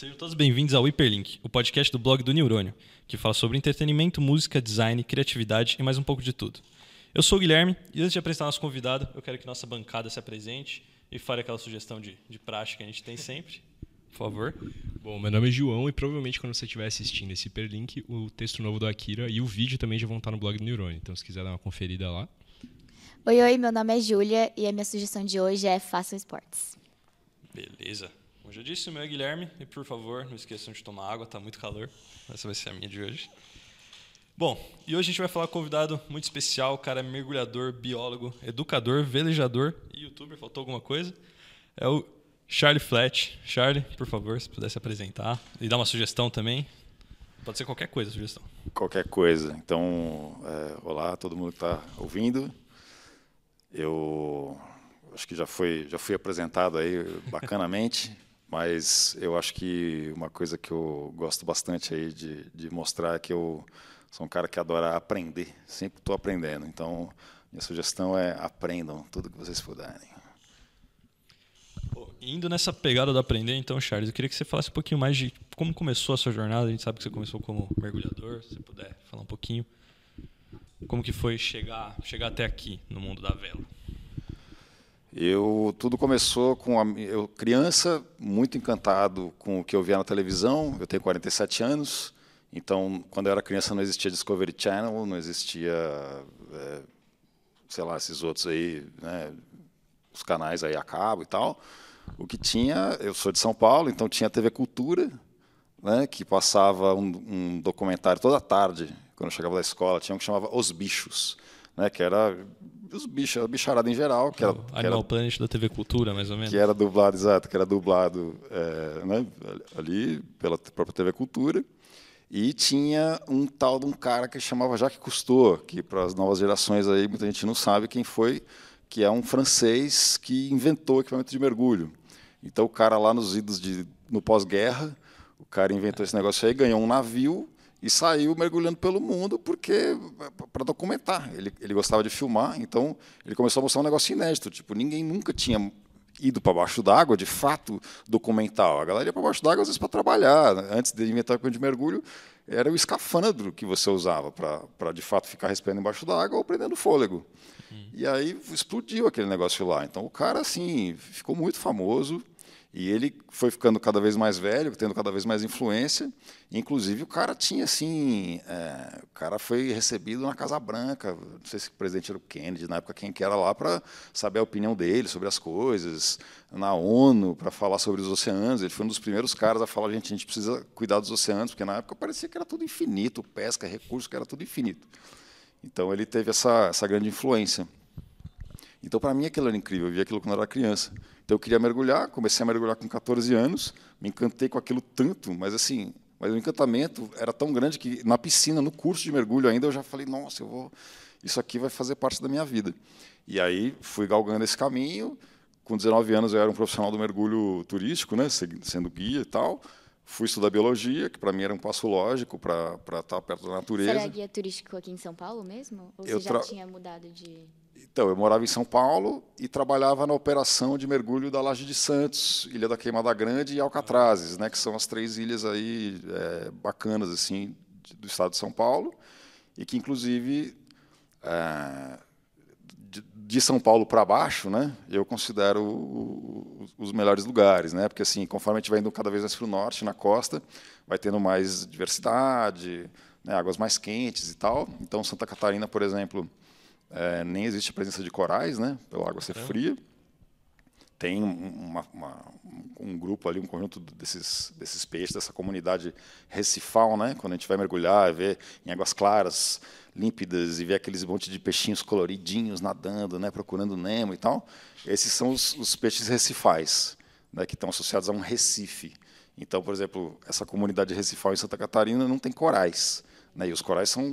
Sejam todos bem-vindos ao Hyperlink, o podcast do blog do Neurônio, que fala sobre entretenimento, música, design, criatividade e mais um pouco de tudo. Eu sou o Guilherme e antes de apresentar nosso convidado, eu quero que nossa bancada se apresente e fale aquela sugestão de, de prática que a gente tem sempre. Por favor. Bom, meu nome é João e provavelmente quando você estiver assistindo esse hiperlink, o texto novo do Akira e o vídeo também já vão estar no blog do Neurônio. Então, se quiser dar uma conferida lá. Oi, oi, meu nome é Júlia e a minha sugestão de hoje é Façam Esportes. Beleza. Como já disse, o meu é Guilherme e por favor, não esqueçam de tomar água, tá muito calor. Essa vai ser a minha de hoje. Bom, e hoje a gente vai falar com um convidado muito especial, o cara é mergulhador, biólogo, educador, velejador e youtuber, faltou alguma coisa? É o Charlie Flat. Charlie, por favor, se pudesse apresentar e dar uma sugestão também. Pode ser qualquer coisa, sugestão. Qualquer coisa. Então, é, olá, todo mundo que está ouvindo. Eu acho que já foi, já fui apresentado aí bacanamente, mas eu acho que uma coisa que eu gosto bastante aí de, de mostrar é que eu sou um cara que adora aprender, sempre estou aprendendo. Então, minha sugestão é aprendam tudo que vocês puderem. Indo nessa pegada do aprender, então, Charles, eu queria que você falasse um pouquinho mais de como começou a sua jornada. A gente sabe que você começou como mergulhador, se puder falar um pouquinho. Como que foi chegar, chegar até aqui no mundo da vela? Eu tudo começou com a, eu criança muito encantado com o que eu via na televisão. Eu tenho 47 anos, então quando eu era criança não existia Discovery Channel, não existia, é, sei lá, esses outros aí, né, os canais aí a cabo e tal. O que tinha, eu sou de São Paulo, então tinha TV Cultura, né, que passava um, um documentário toda tarde quando eu chegava da escola, tinha um que chamava Os Bichos, né, que era os bichos, a bicharada em geral. Que era, Animal era, Planet da TV Cultura, mais ou menos. Que era dublado, exato, que era dublado é, né, ali pela própria TV Cultura. E tinha um tal de um cara que chamava Jacques Cousteau, que para as novas gerações aí muita gente não sabe quem foi, que é um francês que inventou o equipamento de mergulho. Então o cara lá nos idos de no pós-guerra, o cara inventou esse negócio aí, ganhou um navio e saiu mergulhando pelo mundo porque para documentar. Ele, ele gostava de filmar, então ele começou a mostrar um negócio inédito. Tipo, ninguém nunca tinha ido para baixo d'água, de fato, documental. A galera ia para baixo d'água às vezes para trabalhar. Antes de inventar o de mergulho, era o escafandro que você usava para de fato ficar respirando embaixo d'água ou prendendo fôlego. Hum. E aí explodiu aquele negócio lá. Então o cara assim ficou muito famoso. E ele foi ficando cada vez mais velho, tendo cada vez mais influência. Inclusive, o cara tinha, assim. É, o cara foi recebido na Casa Branca. Não sei se o presidente era o Kennedy, na época, quem que era lá, para saber a opinião dele sobre as coisas. Na ONU, para falar sobre os oceanos. Ele foi um dos primeiros caras a falar: gente, a gente precisa cuidar dos oceanos, porque na época parecia que era tudo infinito pesca, recurso, que era tudo infinito. Então, ele teve essa, essa grande influência. Então, para mim, aquilo era incrível. Eu via aquilo quando eu era criança. Então, eu queria mergulhar. Comecei a mergulhar com 14 anos. Me encantei com aquilo tanto, mas assim, mas o encantamento era tão grande que na piscina, no curso de mergulho ainda, eu já falei: nossa, eu vou, isso aqui vai fazer parte da minha vida. E aí fui galgando esse caminho. Com 19 anos, eu era um profissional do mergulho turístico, né, sendo guia e tal. Fui estudar biologia, que para mim era um passo lógico para estar perto da natureza. Você era guia turístico aqui em São Paulo mesmo? Ou eu você já tinha mudado de. Então, eu morava em São Paulo e trabalhava na operação de mergulho da Laje de Santos, Ilha da Queimada Grande e Alcatrazes, né, que são as três ilhas aí é, bacanas assim do estado de São Paulo e que inclusive é, de, de, São Paulo para baixo, né, eu considero os, melhores lugares, né, porque assim, conforme a gente vai indo cada vez mais para o norte, na costa, vai tendo mais diversidade, né, águas mais quentes e tal. Então, Santa Catarina, por exemplo é, nem existe a presença de corais, né? Pela água ser fria. Tem uma, uma, um grupo ali, um conjunto desses, desses peixes, dessa comunidade recifal, né? Quando a gente vai mergulhar, ver em águas claras, límpidas, e ver aqueles monte de peixinhos coloridinhos nadando, né? Procurando Nemo e tal. Esses são os, os peixes recifais, né? Que estão associados a um recife. Então, por exemplo, essa comunidade recifal em Santa Catarina não tem corais. Né, e os corais são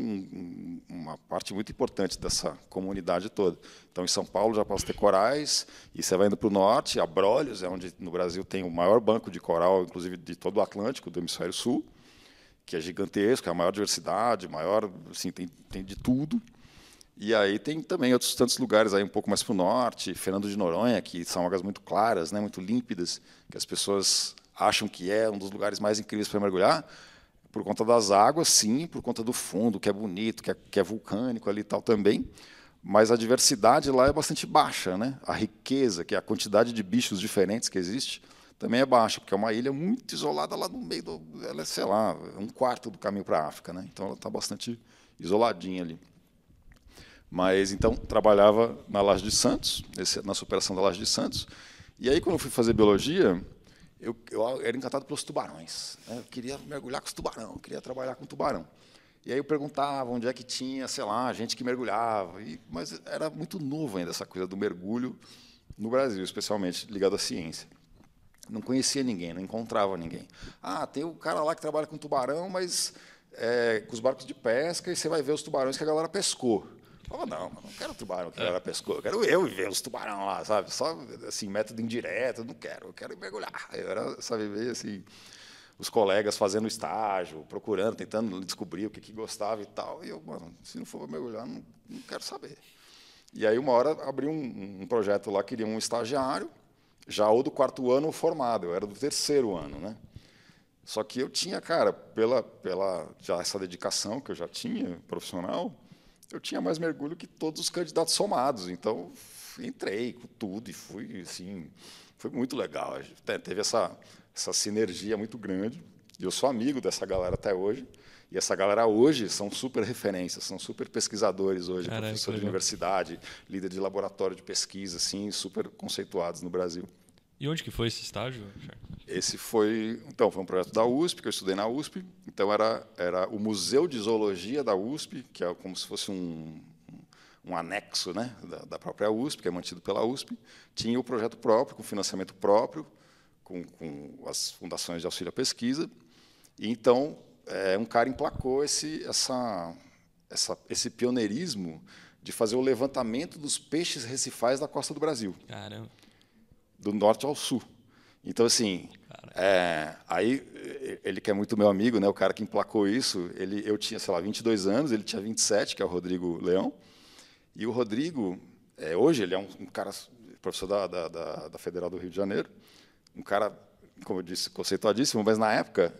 uma parte muito importante dessa comunidade toda. Então, em São Paulo já posso ter corais, e você vai indo para o norte, Abrolhos, é onde no Brasil tem o maior banco de coral, inclusive de todo o Atlântico, do hemisfério sul, que é gigantesco, é a maior diversidade, maior, assim, tem, tem de tudo. E aí tem também outros tantos lugares aí um pouco mais para o norte, Fernando de Noronha, que são águas muito claras, né, muito límpidas, que as pessoas acham que é um dos lugares mais incríveis para mergulhar, por conta das águas, sim, por conta do fundo, que é bonito, que é, que é vulcânico ali e tal também, mas a diversidade lá é bastante baixa, né? A riqueza, que é a quantidade de bichos diferentes que existe, também é baixa, porque é uma ilha muito isolada lá no meio do, ela é, sei lá, um quarto do caminho para a África, né? Então ela está bastante isoladinha ali. Mas então trabalhava na Laje de Santos, na superação da Laje de Santos. E aí quando eu fui fazer biologia, eu, eu era encantado pelos tubarões. Né? Eu queria mergulhar com os tubarão, eu queria trabalhar com tubarão. E aí eu perguntava onde é que tinha, sei lá, gente que mergulhava. E, mas era muito novo ainda essa coisa do mergulho no Brasil, especialmente ligado à ciência. Não conhecia ninguém, não encontrava ninguém. Ah, tem o cara lá que trabalha com tubarão, mas é, com os barcos de pesca, e você vai ver os tubarões que a galera pescou. Falava, não, não quero tubarão que a galera pescou, eu quero eu ver os tubarão lá, sabe? Só assim, método indireto, não quero, eu quero mergulhar. Eu era, sabe, ver assim, os colegas fazendo estágio, procurando, tentando descobrir o que, que gostava e tal. E eu, mano, se não for mergulhar, não, não quero saber. E aí, uma hora, abri um, um projeto lá, queria um estagiário, já ou do quarto ano formado, eu era do terceiro ano, né? Só que eu tinha, cara, pela, pela já essa dedicação que eu já tinha profissional, eu tinha mais mergulho que todos os candidatos somados. Então, entrei com tudo e fui, assim, foi muito legal. Teve essa, essa sinergia muito grande. E eu sou amigo dessa galera até hoje. E essa galera hoje são super referências, são super pesquisadores hoje, Caraca, professor de universidade, líder de laboratório de pesquisa, assim, super conceituados no Brasil. E onde que foi esse estágio? Esse foi, então, foi um projeto da USP, que eu estudei na USP. Então era era o Museu de Zoologia da USP, que é como se fosse um, um anexo, né, da, da própria USP, que é mantido pela USP. Tinha o projeto próprio, com financiamento próprio, com, com as fundações de auxílio à pesquisa. E então é, um cara emplacou esse, essa, essa, esse pioneirismo de fazer o levantamento dos peixes recifais da costa do Brasil. Caramba. Do norte ao sul. Então, assim, é, aí ele que é muito meu amigo, né, o cara que emplacou isso, ele, eu tinha, sei lá, 22 anos, ele tinha 27, que é o Rodrigo Leão. E o Rodrigo, é, hoje, ele é um, um cara, professor da, da, da, da Federal do Rio de Janeiro, um cara, como eu disse, conceituadíssimo, mas na época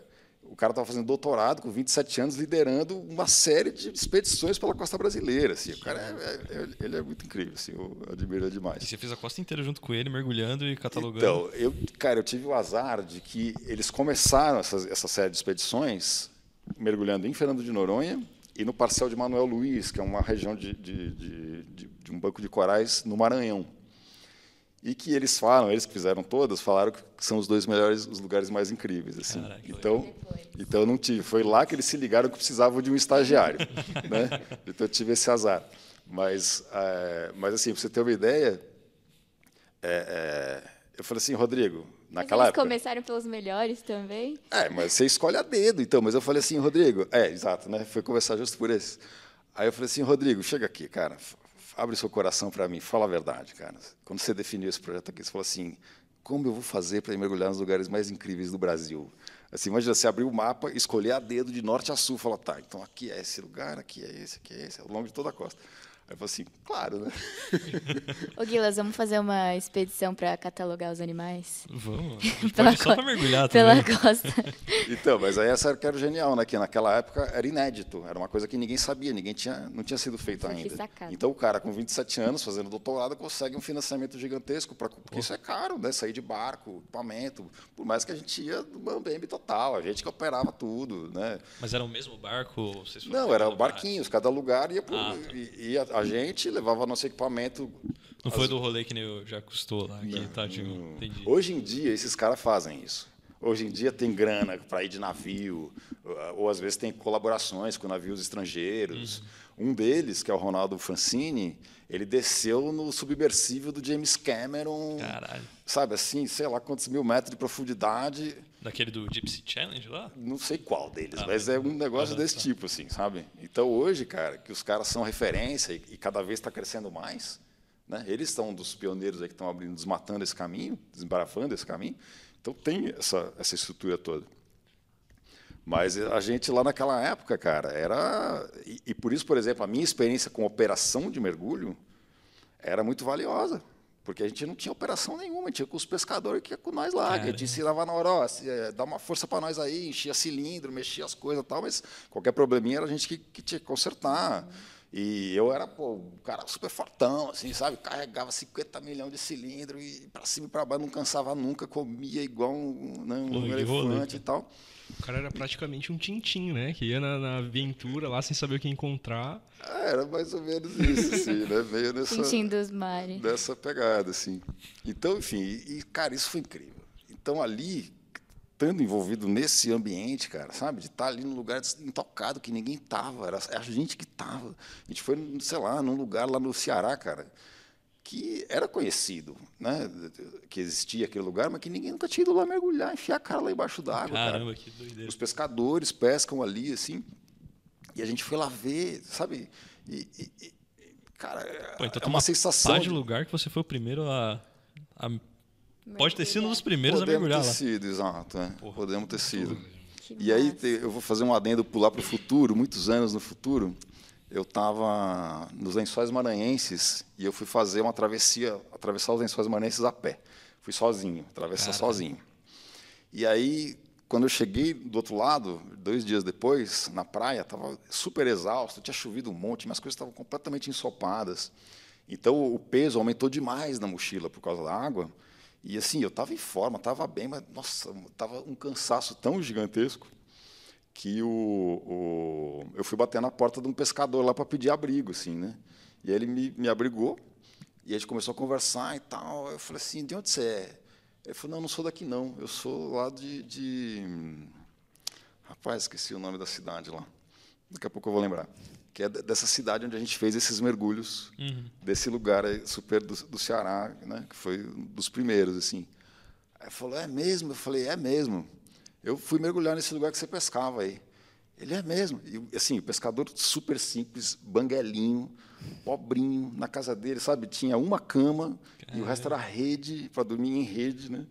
o cara estava fazendo doutorado com 27 anos, liderando uma série de expedições pela costa brasileira. Assim. O cara é, é, ele é muito incrível, assim, eu admiro ele demais. E você fez a costa inteira junto com ele, mergulhando e catalogando? Então, eu, cara, eu tive o azar de que eles começaram essa, essa série de expedições mergulhando em Fernando de Noronha e no parcel de Manuel Luiz, que é uma região de, de, de, de um banco de corais no Maranhão e que eles falam, eles que fizeram todas, falaram que são os dois melhores, os lugares mais incríveis, assim. Caraca, então, então não tive. Foi lá que eles se ligaram que precisavam de um estagiário, né? Então eu tive esse azar. Mas, é, mas assim, para você ter uma ideia, é, é, eu falei assim, Rodrigo, naquela mas eles época. começaram pelos melhores também. É, mas você escolhe a dedo, então. Mas eu falei assim, Rodrigo, é, exato, né? Foi começar justo por esse. Aí eu falei assim, Rodrigo, chega aqui, cara abre seu coração para mim, fala a verdade, cara. Quando você definiu esse projeto aqui, você falou assim: como eu vou fazer para mergulhar nos lugares mais incríveis do Brasil? Assim, imagina você abrir o mapa, escolher a dedo de norte a sul, falar, tá, então aqui é esse lugar, aqui é esse, aqui é esse, ao longo de toda a costa. Aí eu falei assim, claro, né? Ô Guilas, vamos fazer uma expedição para catalogar os animais? Vamos. pela só para mergulhar também. Pela costa. então, mas aí essa era genial, né? Que naquela época era inédito, era uma coisa que ninguém sabia, ninguém tinha, não tinha sido feito Foi ainda. Sacado. Então o cara com 27 anos fazendo doutorado consegue um financiamento gigantesco, pra, porque isso é caro, né? Sair de barco, equipamento, por mais que a gente ia do Bambembe total, a gente que operava tudo, né? Mas era o mesmo barco? não, era barquinhos, cada lugar ia, por, ah, tá. ia a gente, levava nosso equipamento. Não foi do rolê que nem já custou lá, aqui, tadinho. Entendi. Hoje em dia, esses caras fazem isso. Hoje em dia tem grana para ir de navio, ou às vezes tem colaborações com navios estrangeiros. Uhum. Um deles, que é o Ronaldo Francini, ele desceu no submersível do James Cameron. Caralho. Sabe assim, sei lá quantos mil metros de profundidade. Daquele do Gypsy Challenge lá? Não sei qual deles, ah, mas é um negócio desse tá. tipo, assim, sabe? Então hoje, cara, que os caras são referência e, e cada vez está crescendo mais, né? Eles estão dos pioneiros aí que estão abrindo, desmatando esse caminho, desembaraçando esse caminho. Então tem essa, essa estrutura toda. Mas a gente lá naquela época, cara, era. E, e, por isso, por exemplo, a minha experiência com operação de mergulho era muito valiosa Porque a gente não tinha operação nenhuma, tinha com os pescadores que ia com nós lá, que a gente ensinava na hora, ó, é, dá uma força para nós aí, enchia cilindro, mexia as coisas e tal, mas qualquer probleminha era a gente que, que tinha que consertar. E eu era, pô, um cara super fortão, assim, sabe? Carregava 50 milhões de cilindro e para cima e para baixo, não cansava nunca, comia igual um, né, um elefante e tal. O cara era praticamente um tintim, né? Que ia na, na, aventura lá sem saber o que encontrar. É, era mais ou menos isso, assim, né? Meio nessa. Tintim dos mares. Dessa pegada, assim. Então, enfim, e, cara, isso foi incrível. Então, ali, estando envolvido nesse ambiente, cara, sabe? De estar ali num lugar intocado que ninguém tava, era a gente que tava. A gente foi, sei lá, num lugar lá no Ceará, cara, que era conhecido, né? Que existia aquele lugar, mas que ninguém nunca tinha ido lá mergulhar, enfiar a cara lá embaixo d'água. Caramba, cara. que doideira. Os pescadores pescam ali, assim, e a gente foi lá ver, sabe? E, e, cara, Pô, então é uma, uma sensação. de lugar que você foi o primeiro a, a Pode ter sido um dos primeiros Podemos a mergulhar ter lá. sido, exato. É. Podemos ter sido. Que e massa. aí eu vou fazer um adendo pular para o futuro, muitos anos no futuro eu estava nos Lençóis Maranhenses e eu fui fazer uma travessia, atravessar os Lençóis Maranhenses a pé. Fui sozinho, atravessar Caramba. sozinho. E aí, quando eu cheguei do outro lado, dois dias depois, na praia, estava super exausto, tinha chovido um monte, minhas coisas estavam completamente ensopadas. Então, o peso aumentou demais na mochila por causa da água. E assim, eu estava em forma, estava bem, mas, nossa, estava um cansaço tão gigantesco que o, o, eu fui bater na porta de um pescador lá para pedir abrigo, assim, né? E ele me, me abrigou e a gente começou a conversar e tal. Eu falei assim, de onde você é? Ele falou, não, não sou daqui não, eu sou lá de, de... Rapaz, esqueci o nome da cidade lá. Daqui a pouco eu vou lembrar. Que é dessa cidade onde a gente fez esses mergulhos, uhum. desse lugar super do, do Ceará, né? Que foi um dos primeiros, assim. Aí ele falou, é mesmo? Eu falei, é mesmo. Eu fui mergulhar nesse lugar que você pescava aí. Ele é mesmo. E, assim, o pescador super simples, banguelinho, pobrinho, na casa dele, sabe? Tinha uma cama Caramba. e o resto era rede, para dormir em rede, né?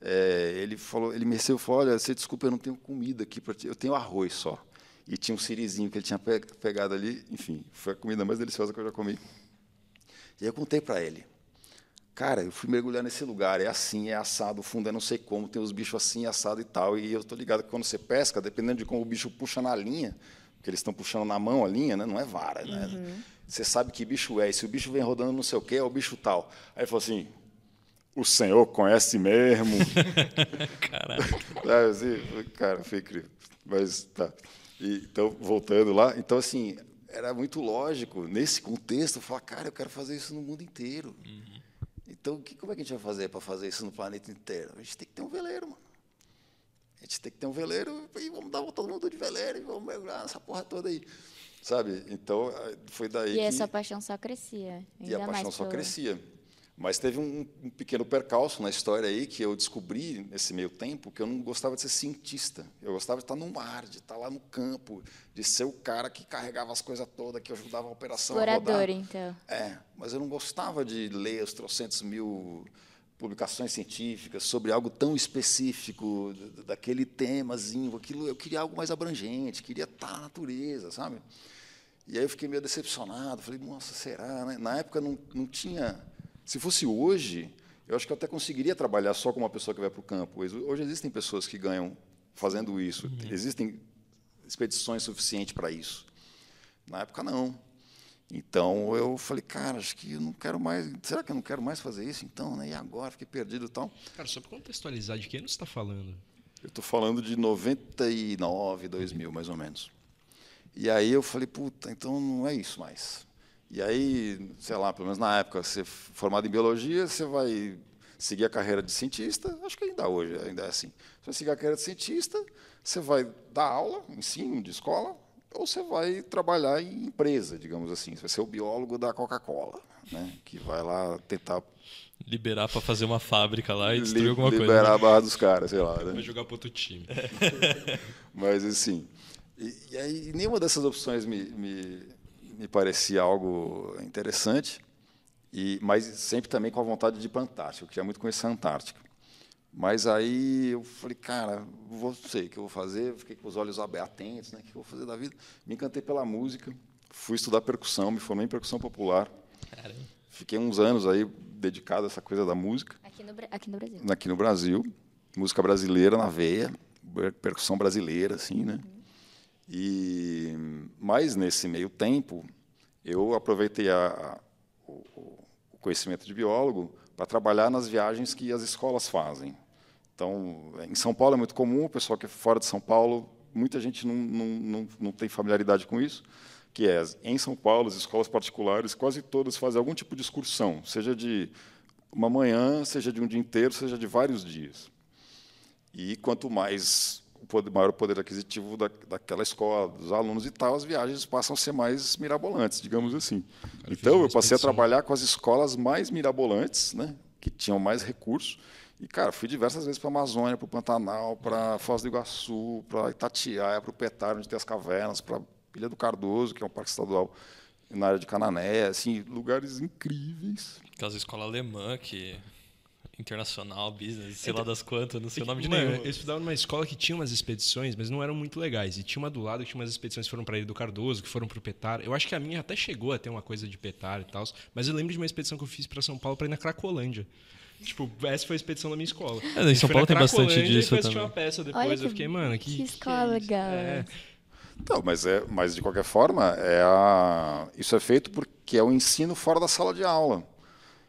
É, ele falou, ele me recebeu e falou, olha, você desculpa, eu não tenho comida aqui para ti, eu tenho arroz só. E tinha um sirizinho que ele tinha pegado ali, enfim, foi a comida mais deliciosa que eu já comi. E aí eu contei para ele. Cara, eu fui mergulhar nesse lugar, é assim, é assado, o fundo é não sei como, tem os bichos assim, assado e tal. E eu tô ligado que quando você pesca, dependendo de como o bicho puxa na linha, porque eles estão puxando na mão a linha, né? não é vara, né? Uhum. Você sabe que bicho é, e se o bicho vem rodando não sei o quê, é o bicho tal. Aí ele falou assim, o senhor conhece mesmo. Caraca. É, assim, cara, foi incrível. Mas tá. E, então, voltando lá, então assim, era muito lógico, nesse contexto, falar, cara, eu quero fazer isso no mundo inteiro. Uhum. Então, que, como é que a gente vai fazer para fazer isso no planeta inteiro? A gente tem que ter um veleiro, mano. A gente tem que ter um veleiro e vamos dar todo mundo de veleiro e vamos mergulhar nessa porra toda aí. Sabe? Então, foi daí. E que... essa paixão só crescia. e a paixão só crescia. Mas teve um, um, pequeno percalço na história aí que eu descobri nesse meio tempo que eu não gostava de ser cientista. Eu gostava de estar no mar, de estar lá no campo, de ser o cara que carregava as coisas todas, que ajudava a operação Explorador, a rodar. então. É, mas eu não gostava de ler os trocentos mil publicações científicas sobre algo tão específico, daquele temazinho, aquilo, eu queria algo mais abrangente, queria estar na natureza, sabe? E aí eu fiquei meio decepcionado, falei, nossa, será? Né? Na época não, não tinha se fosse hoje, eu acho que eu até conseguiria trabalhar só com uma pessoa que vai para o campo. Hoje existem pessoas que ganham fazendo isso. Uhum. Existem expedições suficientes para isso. Na época, não. Então eu falei, cara, acho que eu não quero mais. Será que eu não quero mais fazer isso? Então, né? E agora? Fiquei perdido e tal. Cara, só para contextualizar, de quem você está falando? Eu estou falando de 99, 2000, mais ou menos. E aí eu falei, puta, então não é isso mais. E aí, sei lá, pelo menos na época, você formado em biologia, você vai seguir a carreira de cientista, acho que ainda hoje ainda é assim. Você vai seguir a carreira de cientista, você vai dar aula, ensino de escola, ou você vai trabalhar em empresa, digamos assim. Você vai ser o biólogo da Coca-Cola, né? que vai lá tentar liberar para fazer uma fábrica lá e destruir alguma liberar coisa. Liberar a barra dos caras, sei lá. Né? Vai jogar para outro time. Mas assim, e, e, aí nenhuma dessas opções me, me me parecia algo interessante, e, mas sempre também com a vontade de ir para a Antártica. Eu queria muito conhecer a Antártica. Mas aí eu falei, cara, vou, sei o que eu vou fazer, fiquei com os olhos atentos, né, o que eu vou fazer da vida. Me encantei pela música, fui estudar percussão, me formei em percussão popular. Caramba. Fiquei uns anos aí dedicado a essa coisa da música. Aqui no, aqui no Brasil. Aqui no Brasil. Música brasileira na veia, percussão brasileira, assim, né? Uhum. E, mas, nesse meio tempo, eu aproveitei a, a, o, o conhecimento de biólogo para trabalhar nas viagens que as escolas fazem. Então, em São Paulo é muito comum, o pessoal que é fora de São Paulo, muita gente não, não, não, não tem familiaridade com isso, que é, em São Paulo, as escolas particulares, quase todas fazem algum tipo de excursão, seja de uma manhã, seja de um dia inteiro, seja de vários dias. E quanto mais poder, maior poder aquisitivo da, daquela escola, dos alunos e tal, as viagens passam a ser mais mirabolantes, digamos assim. então, eu passei a trabalhar com as escolas mais mirabolantes, né, que tinham mais recursos. E, cara, fui diversas vezes para a Amazônia, para o Pantanal, para Foz do Iguaçu, para Itatiaia, para o Petar, onde tem as cavernas, para Ilha do Cardoso, que é um parque estadual na área de Canané, assim, lugares incríveis. Aquelas escola alemã que internacional, business, sei então, lá das quantas, não sei o nome de mano, nenhum. Eu estudava numa escola que tinha umas expedições, mas não eram muito legais. E tinha uma do lado que tinha umas expedições que foram para Ilha do Cardoso, que foram para o Petar. Eu acho que a minha até chegou a ter uma coisa de Petar e tal, mas eu lembro de uma expedição que eu fiz para São Paulo para ir na Cracolândia. Tipo, essa foi a expedição da minha escola. É, em São Paulo tem bastante disso e também. uma peça depois, Olha eu fiquei, mano, que, que escola que é legal. É. Não, mas, é, mas de qualquer forma, é a, isso é feito porque é o ensino fora da sala de aula.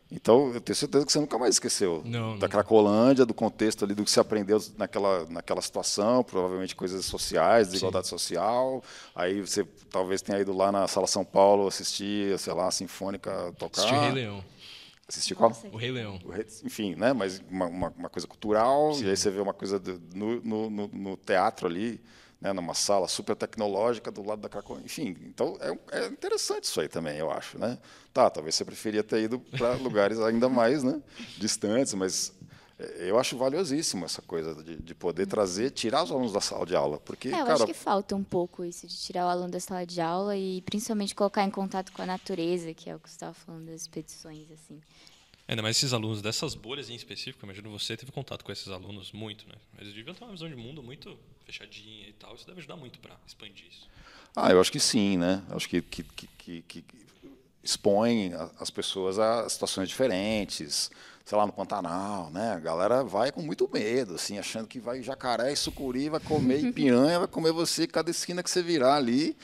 Então, eu tenho certeza que você nunca mais esqueceu não, da Cracolândia, do contexto ali do que você aprendeu naquela, naquela situação, provavelmente coisas sociais, desigualdade Sim. social. Aí você talvez tenha ido lá na Sala São Paulo assistir, sei lá, a Sinfônica tocar. Assistir Rei Leão. Assistir qual? O Rei Leão. O Rei, enfim, né? Mas uma, uma, uma coisa cultural, Sim. e aí você vê uma coisa do, no, no, no, no teatro ali né, numa sala super tecnológica do lado da Cracolândia. Enfim, então é, é, interessante isso aí também, eu acho. Né? Tá, talvez você preferia ter ido para lugares ainda mais né, distantes, mas é, eu acho valiosíssimo essa coisa de, de, poder trazer, tirar os alunos da sala de aula. Porque, é, eu cara, acho que falta um pouco isso, de tirar o aluno da sala de aula e principalmente colocar em contato com a natureza, que é o que você estava falando das expedições. assim. Ainda mais esses alunos dessas bolhas em específico, imagino você teve contato com esses alunos muito, né? Eles deviam ter uma visão de mundo muito fechadinha e tal. Isso deve ajudar muito para expandir isso. Ah, eu acho que sim, né? Acho que, que, que, que expõe as pessoas a situações diferentes. Sei lá, no Pantanal, né? A galera vai com muito medo, assim, achando que vai jacaré e sucuri, vai comer e piranha, vai comer você cada esquina que você virar ali.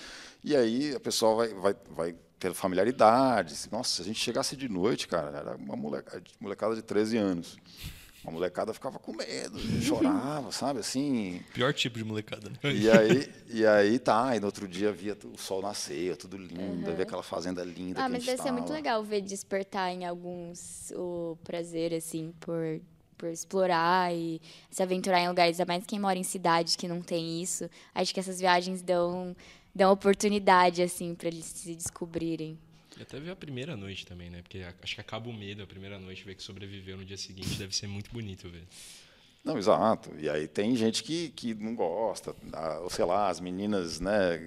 E aí a pessoa vai, vai, vai ter familiaridade. Nossa, se a gente chegasse de noite, cara, era uma molecada, de 13 anos. Uma molecada ficava com medo, chorava, sabe, assim. Pior tipo de molecada, né? E aí, e aí tá, e no outro dia via o sol nascer, tudo lindo, uhum. ver aquela fazenda linda. Ah, mas deve ser muito legal ver despertar em alguns o prazer, assim, por, por explorar e se aventurar em lugares, ainda mais quem mora em cidades que não tem isso. Acho que essas viagens dão dão oportunidade, assim, para eles se descobrirem. E até ver a primeira noite também, né? Porque acho que acaba o medo, a primeira noite, ver que sobreviveu no dia seguinte, deve ser muito bonito ver. Não, exato. E aí tem gente que, que não gosta, ou sei lá, as meninas, né,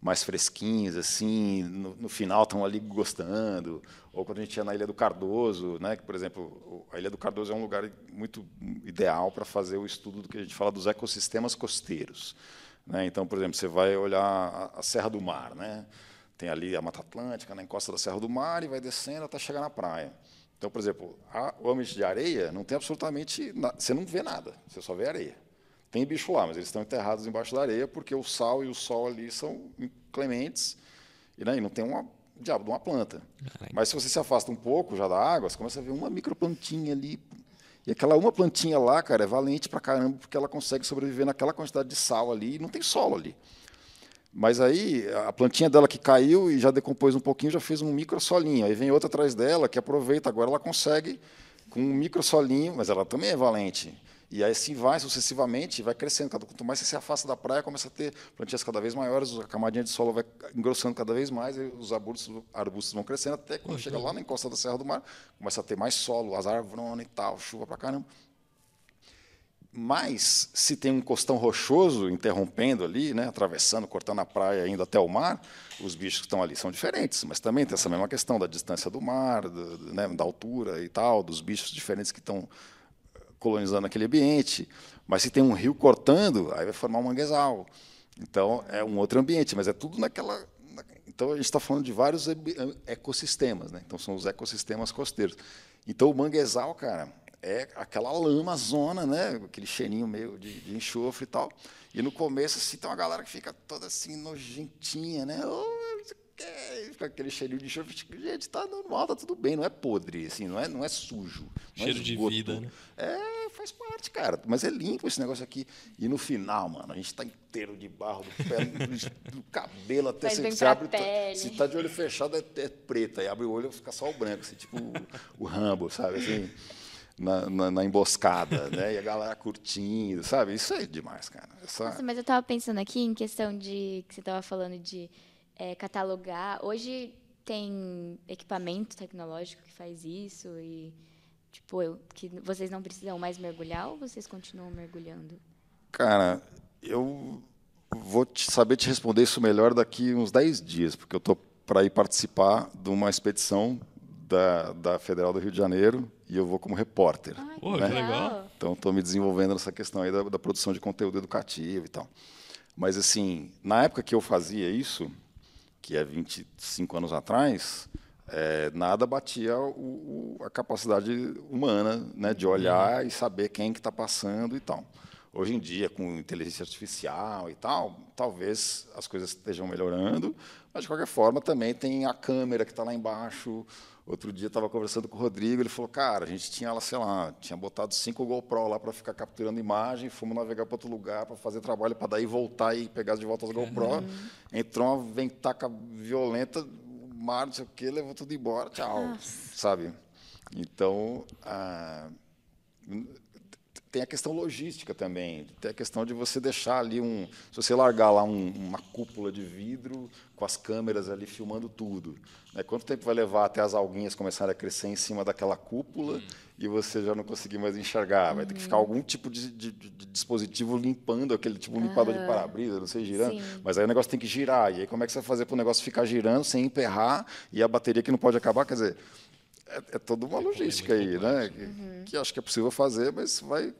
mais fresquinhas, assim, no, no final estão ali gostando. Ou quando a gente ia na Ilha do Cardoso, né, que, por exemplo, a Ilha do Cardoso é um lugar muito ideal para fazer o estudo do que a gente fala dos ecossistemas costeiros. Né? Então, por exemplo, você vai olhar a, Serra do Mar, né? tem ali a Mata Atlântica, na encosta da Serra do Mar, e vai descendo até chegar na praia. Então, por exemplo, a, o ambiente de areia não tem absolutamente nada, você não vê nada, você só vê areia. Tem bicho lá, mas eles estão enterrados embaixo da areia porque o sal e o sol ali são inclementes e, né, não tem uma diabo de uma planta. Mas se você se afasta um pouco já da água, você começa a ver uma microplantinha ali e aquela uma plantinha lá, cara, é valente pra caramba, porque ela consegue sobreviver naquela quantidade de sal ali e não tem solo ali. Mas aí a plantinha dela que caiu e já decompôs um pouquinho, já fez um micro solinho. Aí vem outra atrás dela que aproveita, agora ela consegue com um micro solinho, mas ela também é valente. E aí assim vai sucessivamente, vai crescendo. Quanto mais você se afasta da praia, começa a ter plantinhas cada vez maiores, a camadinha de solo vai engrossando cada vez mais, os arbustos, arbustos vão crescendo, até quando chega lá na encosta da Serra do Mar, começa a ter mais solo, as árvores e tal, chuva pra caramba. Mas, se tem um costão rochoso interrompendo ali, né, atravessando, cortando a praia, indo até o mar, os bichos que estão ali são diferentes. Mas também tem essa mesma questão da distância do mar, do, né, da altura e tal, dos bichos diferentes que estão colonizando aquele ambiente. Mas se tem um rio cortando, aí vai formar um manguezal. Então é um outro ambiente, mas é tudo naquela. Então a gente está falando de vários ecossistemas, né? Então são os ecossistemas costeiros. Então o manguezal, cara, é aquela lama zona, né? Aquele cheirinho meio de, de, enxofre e tal. E no começo, assim, tem uma galera que fica toda assim, nojentinha, né? Oh, fica aquele cheirinho de enxofre. Gente, tá normal, tá tudo bem, não é podre, assim, não é, não é sujo. Não Cheiro é de vida, né? É, faz parte, cara. Mas é limpo esse negócio aqui. E no final, mano, a gente tá inteiro de barro do pé, do, cabelo até você, você abre. Tá, se tá de olho fechado, é, é preta. Aí abre o olho fica só o branco, assim, tipo o, o Rambo, sabe? Assim na, na, na, emboscada, né? E a galera curtindo, sabe? Isso é demais, cara. Essa... Nossa, mas eu estava pensando aqui em questão de que você estava falando de é, catalogar. Hoje tem equipamento tecnológico que faz isso e tipo eu, que vocês não precisam mais mergulhar ou vocês continuam mergulhando? Cara, eu vou te saber te responder isso melhor daqui uns 10 dias, porque eu tô para ir participar de uma expedição da, da Federal do Rio de Janeiro e eu vou como repórter. Ai, Pô, né? que legal. Então, estou me desenvolvendo nessa questão aí da, da, produção de conteúdo educativo e tal. Mas, assim, na época que eu fazia isso, que é 25 anos atrás, é, nada batia o, o, a capacidade humana né, de olhar uhum. e saber quem que está passando e tal. Hoje em dia, com inteligência artificial e tal, talvez as coisas estejam melhorando, mas de qualquer forma também tem a câmera que está lá embaixo, Outro dia estava conversando com o Rodrigo, ele falou, cara, a gente tinha lá, sei lá, tinha botado cinco GoPro lá para ficar capturando imagem, fomos navegar para outro lugar para fazer trabalho para daí voltar e pegar de volta as GoPro. Uhum. Entrou uma ventaca violenta, o mar, não sei o quê, levou tudo embora, tchau, Nossa. sabe? Então, ah, tem a questão logística também, tem a questão de você deixar ali um, se você largar lá um, uma cúpula de vidro com as câmeras ali filmando tudo, né? quanto tempo vai levar até as alguinhas começarem a crescer em cima daquela cúpula hum. e você já não conseguir mais enxergar? Vai ter que ficar uhum. algum tipo de, de, de dispositivo limpando aquele tipo uhum. limpador de para-brisa, não sei girando, Sim. mas aí o negócio tem que girar e aí como é que você vai fazer para o negócio ficar girando sem emperrar e a bateria que não pode acabar, quer dizer é, é toda uma logística aí, né? Uhum. Que, que acho que é possível fazer, mas vai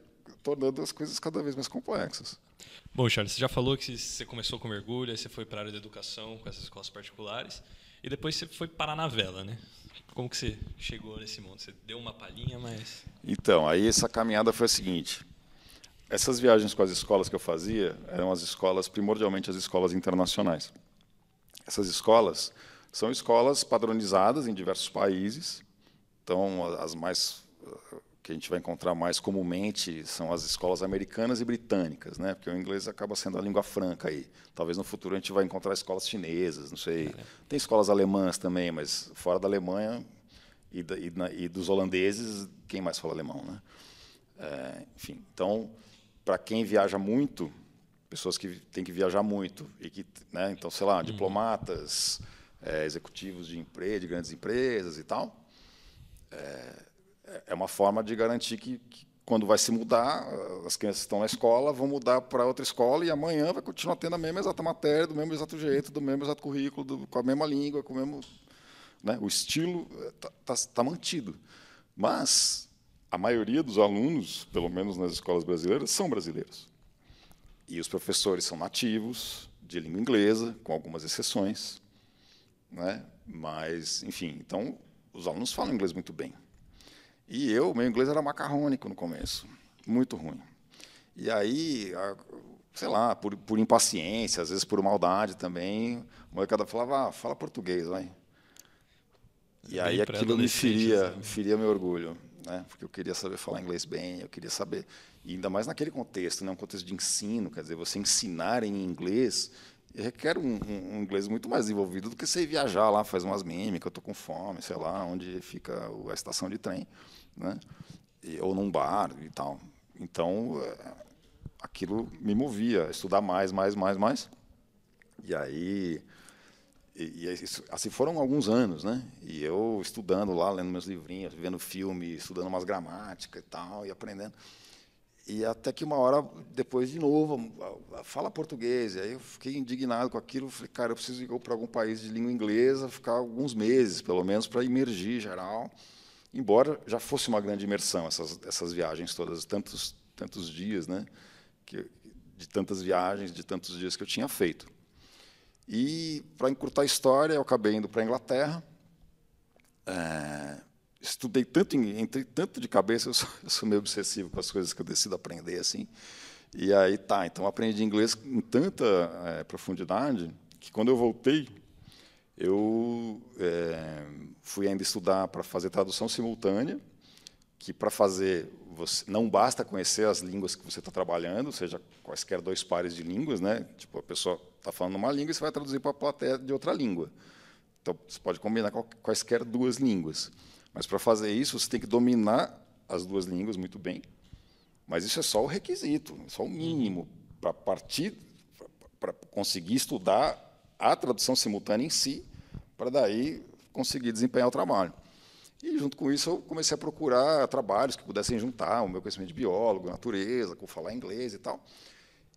tornando as coisas cada vez mais complexas. Bom, Charles, você já falou que você começou com mergulho, aí você foi para a área da educação com essas escolas particulares, e depois você foi parar na vela, né? Como que você chegou nesse mundo? Você deu uma palhinha, mas... Então, aí essa caminhada foi a seguinte. Essas viagens com as escolas que eu fazia eram as escolas, primordialmente as escolas internacionais. Essas escolas são escolas padronizadas em diversos países, então as mais que a gente vai encontrar mais comumente são as escolas americanas e britânicas, né? Porque o inglês acaba sendo a língua franca aí. Talvez no futuro a gente vai encontrar escolas chinesas, não sei. É. Tem escolas alemãs também, mas fora da Alemanha e, da, e, na, e dos holandeses, quem mais fala alemão, né? É, enfim, então para quem viaja muito, pessoas que têm que viajar muito e que, né? Então, sei lá, uhum. diplomatas, é, executivos de empresa, de grandes empresas e tal. É, é uma forma de garantir que, que, quando vai se mudar, as crianças estão na escola, vão mudar para outra escola e amanhã vai continuar tendo a mesma exata matéria, do mesmo exato jeito, do mesmo exato currículo, do, com a mesma língua, com o mesmo. Né, o estilo está tá, tá mantido. Mas a maioria dos alunos, pelo menos nas escolas brasileiras, são brasileiros. E os professores são nativos, de língua inglesa, com algumas exceções. Né? Mas, enfim, então os alunos falam inglês muito bem. E eu, meu inglês era macarrônico no começo, muito ruim. E aí, sei lá, por, por impaciência, às vezes por maldade também, a molecada falava, ah, fala português, vai. E aí aquilo me feria, né? feria meu orgulho, né? porque eu queria saber falar inglês bem, eu queria saber, e ainda mais naquele contexto, né? um contexto de ensino, quer dizer, você ensinar em inglês requer um, um, um, inglês muito mais desenvolvido do que você viajar lá, faz umas mímicas, eu estou com fome, sei lá, onde fica a estação de trem né? E, ou num bar e tal. Então, é, aquilo me movia estudar mais, mais, mais, mais. E aí, e, e assim foram alguns anos, né? E eu estudando lá, lendo meus livrinhos, vendo filme, estudando umas gramáticas e tal, e aprendendo. E até que uma hora depois, de novo, fala português. E aí eu fiquei indignado com aquilo. Falei, cara, eu preciso ir para algum país de língua inglesa, ficar alguns meses, pelo menos, para imergir geral embora já fosse uma grande imersão essas, essas viagens todas, tantos, tantos dias, né? Que, de tantas viagens, de tantos dias que eu tinha feito. E, para encurtar a história, eu acabei indo para a Inglaterra. É, estudei tanto, entrei tanto de cabeça, eu sou, eu sou, meio obsessivo com as coisas que eu decido aprender assim. E aí tá, então aprendi inglês em tanta é, profundidade que quando eu voltei, eu é, fui ainda estudar para fazer tradução simultânea, que para fazer você não basta conhecer as línguas que você está trabalhando, seja quaisquer dois pares de línguas, né? Tipo a pessoa está falando uma língua e você vai traduzir para a plateia de outra língua. Então você pode combinar quaisquer duas línguas, mas para fazer isso você tem que dominar as duas línguas muito bem. Mas isso é só o requisito, é só o mínimo para partir para conseguir estudar a tradução simultânea em si, para daí conseguir desempenhar o trabalho. E, junto com isso, eu comecei a procurar trabalhos que pudessem juntar o meu conhecimento de biólogo, natureza, com falar inglês e tal.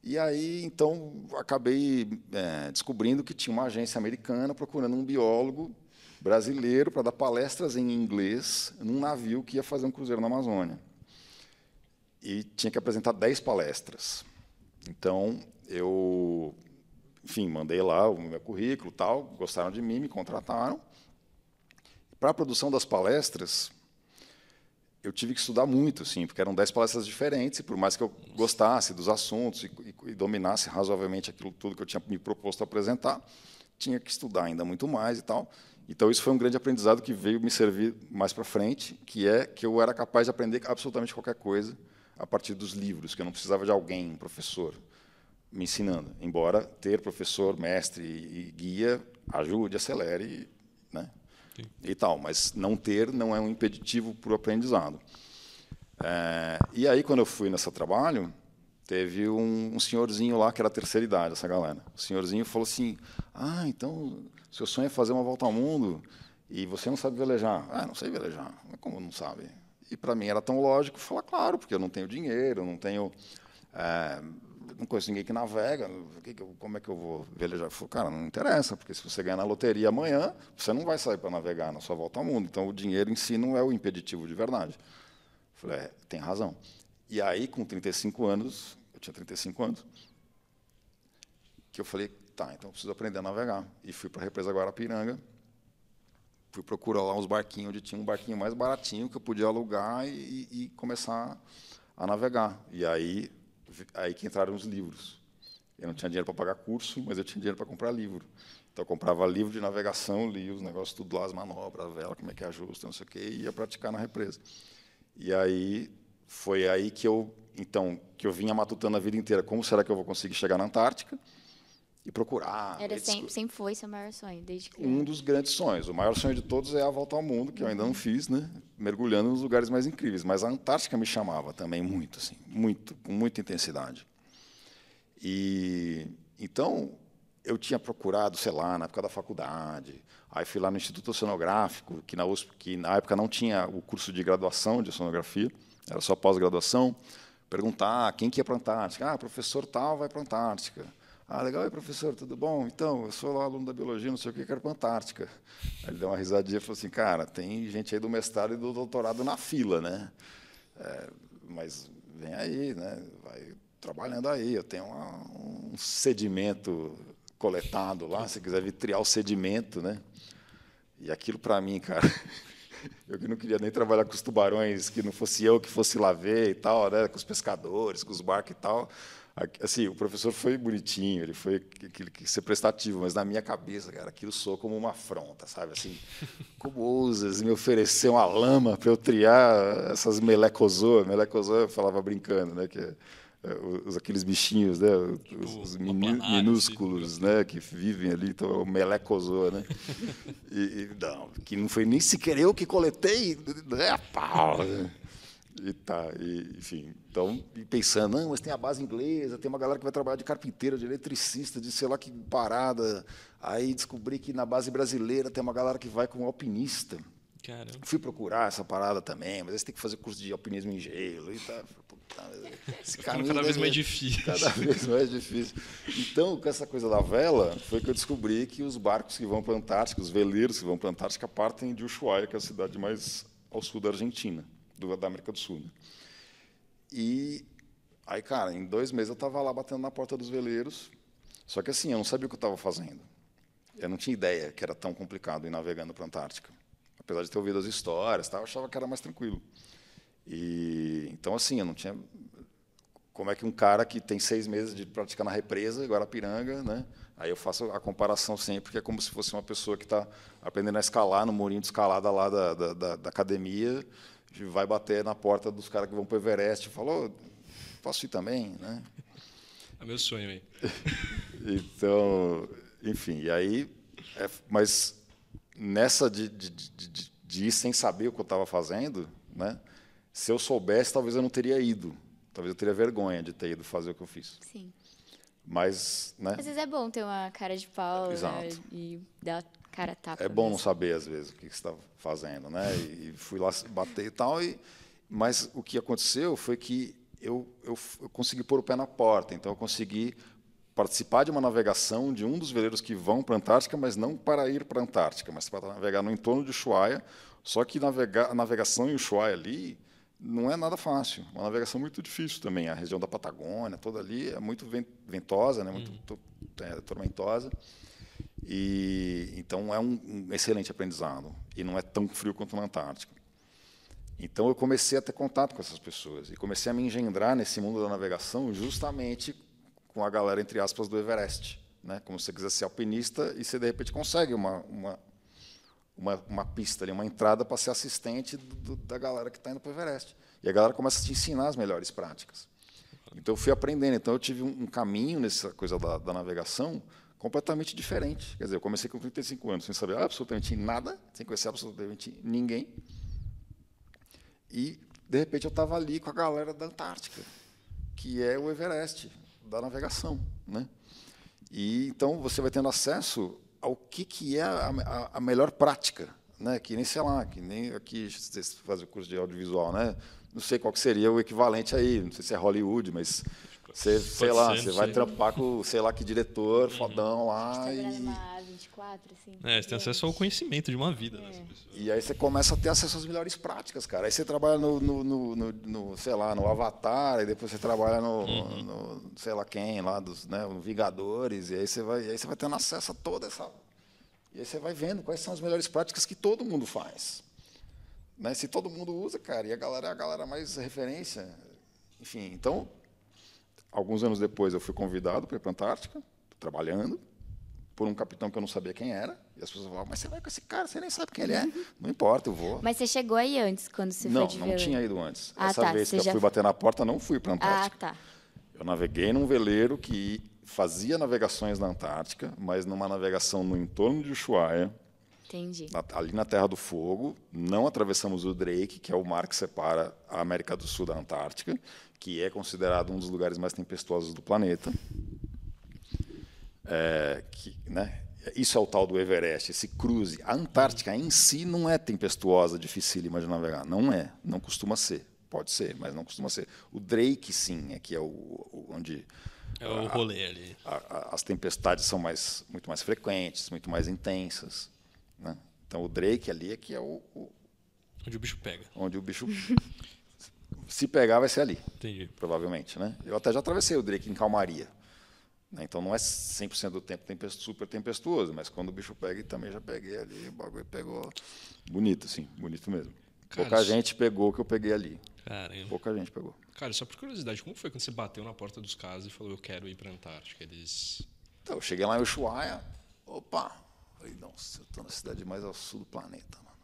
E aí, então, acabei é, descobrindo que tinha uma agência americana procurando um biólogo brasileiro para dar palestras em inglês num navio que ia fazer um cruzeiro na Amazônia. E tinha que apresentar 10 palestras. Então, eu enfim, mandei lá o meu currículo, tal, gostaram de mim, me contrataram. Para a produção das palestras, eu tive que estudar muito, assim, porque eram dez palestras diferentes, e por mais que eu gostasse dos assuntos e, e, e, dominasse razoavelmente aquilo tudo que eu tinha me proposto a apresentar, tinha que estudar ainda muito mais e tal. Então isso foi um grande aprendizado que veio me servir mais para frente, que é que eu era capaz de aprender absolutamente qualquer coisa a partir dos livros, que eu não precisava de alguém, um professor me ensinando, embora ter professor, mestre e guia ajude, acelere, né? Sim. e tal, mas não ter não é um impeditivo para o aprendizado. É, e aí, quando eu fui nesse trabalho, teve um, um, senhorzinho lá que era a terceira idade, essa galera. O senhorzinho falou assim: Ah, então, seu sonho é fazer uma volta ao mundo e você não sabe velejar. Ah, não sei velejar. Como não sabe? E para mim era tão lógico falar, claro, porque eu não tenho dinheiro, não tenho. É, não conheço ninguém que navega, como é que eu vou velejar? Eu falei, cara, não interessa, porque se você ganhar na loteria amanhã, você não vai sair para navegar na sua volta ao mundo. Então, o dinheiro em si não é o impeditivo de verdade. Eu falei, é, tem razão. E aí, com 35 anos, eu tinha 35 anos, que eu falei, tá, então eu preciso aprender a navegar. E fui para a represa Guarapiranga, fui procurar lá uns barquinhos, onde tinha um barquinho mais baratinho que eu podia alugar e, e começar a navegar. E aí aí que entraram os livros. Eu não tinha dinheiro para pagar curso, mas eu tinha dinheiro para comprar livro. Então, eu comprava livro de navegação, lia os negócios tudo lá, as manobras, a vela, como é que ajusta, não sei o quê, e ia praticar na represa. E aí, foi aí que eu, então, que eu vinha matutando a vida inteira, como será que eu vou conseguir chegar na Antártica? E procurar. Era sempre, sempre foi seu maior sonho, desde que. Um dos grandes sonhos. O maior sonho de todos é a volta ao mundo, que eu ainda não fiz, né? Mergulhando nos lugares mais incríveis. Mas a Antártica me chamava também muito, assim, muito, com muita intensidade. E então eu tinha procurado, sei lá, na época da faculdade. Aí fui lá no Instituto Oceanográfico, que na USP, que na época não tinha o curso de graduação de oceanografia, era só pós-graduação. Perguntar quem que ia para a Antártica. Ah, professor tal vai para a Antártica. Ah, legal, e professor, tudo bom? Então, eu sou lá aluno da biologia, não sei o que, quero para a Antártica. Aí ele deu uma risadinha e falou assim, cara, tem gente aí do mestrado e do doutorado na fila, né? É, mas vem aí, né? Vai trabalhando aí. Eu tenho uma, um sedimento coletado lá, se quiser vir o sedimento, né? E aquilo para mim, cara, eu que não queria nem trabalhar com os tubarões, que não fosse eu que fosse lá ver e tal, né? Com os pescadores, com os barcos e tal Assim, o professor foi bonitinho, ele foi aquele que ser prestativo, mas na minha cabeça, cara, aquilo soou como uma afronta, sabe? Assim, como ousas me oferecer uma lama para eu triar essas melecozoas? Melecozoa eu falava brincando, né? Que é os, aqueles bichinhos, né? Os, os minúsculos, assim. né? Que vivem ali, então é o melecozoa, né? E, e, não, que não foi nem sequer eu que coletei, né? Pau, né? E tá, e, enfim. Então, pensando, não, mas tem a base inglesa, tem uma galera que vai trabalhar de carpinteiro, de eletricista, de sei lá que parada. Aí descobri que na base brasileira tem uma galera que vai como alpinista. Fui procurar essa parada também, mas aí você tem que fazer curso de alpinismo em gelo e tá. esse caminho cada vez mais difícil. Cada vez mais difícil. Então, com essa coisa da vela, foi que eu descobri que os barcos que vão para a Antártica, os veleiros que vão para a Antártica, partem de Ushuaia, que é a cidade mais ao sul da Argentina do, da América do Sul. Né? E aí, cara, em dois meses eu estava lá batendo na porta dos veleiros. Só que assim, eu não sabia o que eu estava fazendo. Eu não tinha ideia que era tão complicado ir navegando para a Antártica. Apesar de ter ouvido as histórias, tá, eu achava que era mais tranquilo. E então assim, eu não tinha como é que um cara que tem seis meses de praticar na represa, Guarapiranga, né? Aí eu faço a comparação sempre, que é como se fosse uma pessoa que está aprendendo a escalar no murinho de escalada lá da, da, da academia, vai bater na porta dos caras que vão para o Everest e falou, posso ir também, né? É meu sonho aí. então, enfim, e aí, é, mas nessa de, de, de, de, ir sem saber o que eu estava fazendo, né? Se eu soubesse, talvez eu não teria ido. Talvez eu teria vergonha de ter ido fazer o que eu fiz. Sim. Mas, né? Às vezes é bom ter uma cara de pau né? e dar cara tapa. É bom mesmo. não saber às vezes o que você está fazendo, né? E fui lá bater e tal. E, mas o que aconteceu foi que eu, eu, eu consegui pôr o pé na porta. Então eu consegui participar de uma navegação de um dos veleiros que vão para a Antártica, mas não para ir para a Antártica, mas para navegar no entorno de Ushuaia. Só que navegar, a navegação em Ushuaia ali não é nada fácil. Uma navegação muito difícil também. A região da Patagônia, toda ali é muito ventosa, né? muito uhum. é, tormentosa. E então é um, um, excelente aprendizado e não é tão frio quanto na Antártica. Então eu comecei a ter contato com essas pessoas e comecei a me engendrar nesse mundo da navegação justamente com a galera entre aspas do Everest, né? Como se você quiser ser alpinista e você de repente consegue uma, uma uma, uma pista ali, uma entrada para ser assistente do, do, da galera que está indo para o Everest. E a galera começa a te ensinar as melhores práticas. Então eu fui aprendendo. Então eu tive um, um caminho nessa coisa da, da, navegação completamente diferente. Quer dizer, eu comecei com 35 anos sem saber absolutamente nada, sem conhecer absolutamente ninguém. E de repente eu estava ali com a galera da Antártica, que é o Everest da navegação, né? E então você vai tendo acesso ao que, que é a, a, a, melhor prática, né? Que nem sei lá, que nem aqui fazem o curso de audiovisual, né? Não sei qual seria o equivalente aí, não sei se é Hollywood, mas você, sei lá, você vai trampar com, sei lá, que diretor uhum. fodão lá e... Uma 24, assim. É, você tem acesso ao conhecimento de uma vida é. E aí você começa a ter acesso às melhores práticas, cara. Aí você trabalha no, no, no, no, no sei lá, no Avatar, e depois você trabalha no, uhum. no sei lá quem, lá dos, né, Vingadores, e aí você vai, aí você vai tendo acesso a toda essa... E aí você vai vendo quais são as melhores práticas que todo mundo faz. Né? Se todo mundo usa, cara, e a galera é a galera mais referência. Enfim, então, alguns anos depois eu fui convidado para ir para a Antártica, trabalhando, por um capitão que eu não sabia quem era. E as pessoas falavam, mas você vai com esse cara, você nem sabe quem ele é. Não importa, eu vou. Mas você chegou aí antes, quando você não, foi de Não, não tinha ido antes. Ah, Essa tá, vez que eu já... fui bater na porta, não fui para a Antártica. Ah, tá. Eu naveguei num veleiro que fazia navegações na Antártica, mas numa navegação no entorno de Ushuaia, Entendi. ali na Terra do Fogo. Não atravessamos o Drake, que é o mar que separa a América do Sul da Antártica, que é considerado um dos lugares mais tempestuosos do planeta. É, que, né, isso é o tal do Everest, esse cruze. A Antártica em si não é tempestuosa, dificílima de navegar. Não é, não costuma ser. Pode ser, mas não costuma ser. O Drake, sim, é que é o, o onde é o rolê ali. A, a, as tempestades são mais, muito mais frequentes, muito mais intensas. Né? Então o Drake ali é que é o, o onde o bicho pega. Onde o bicho se pegar vai ser ali. Entendi. Provavelmente, né? Eu até já atravessei o Drake em calmaria. Né? Então não é 100% do tempo super tempestuoso, mas quando o bicho pega, também já peguei ali, o bagulho pegou bonito, assim, bonito mesmo. Cara, Pouca gente pegou o que eu peguei ali. Caramba. Pouca gente pegou. Cara, só por curiosidade, como foi quando você bateu na porta dos caras e falou, eu quero ir para a Antártica? Eles... Então, eu cheguei lá em Ushuaia, opa, falei, nossa, eu estou na cidade mais ao sul do planeta, mano.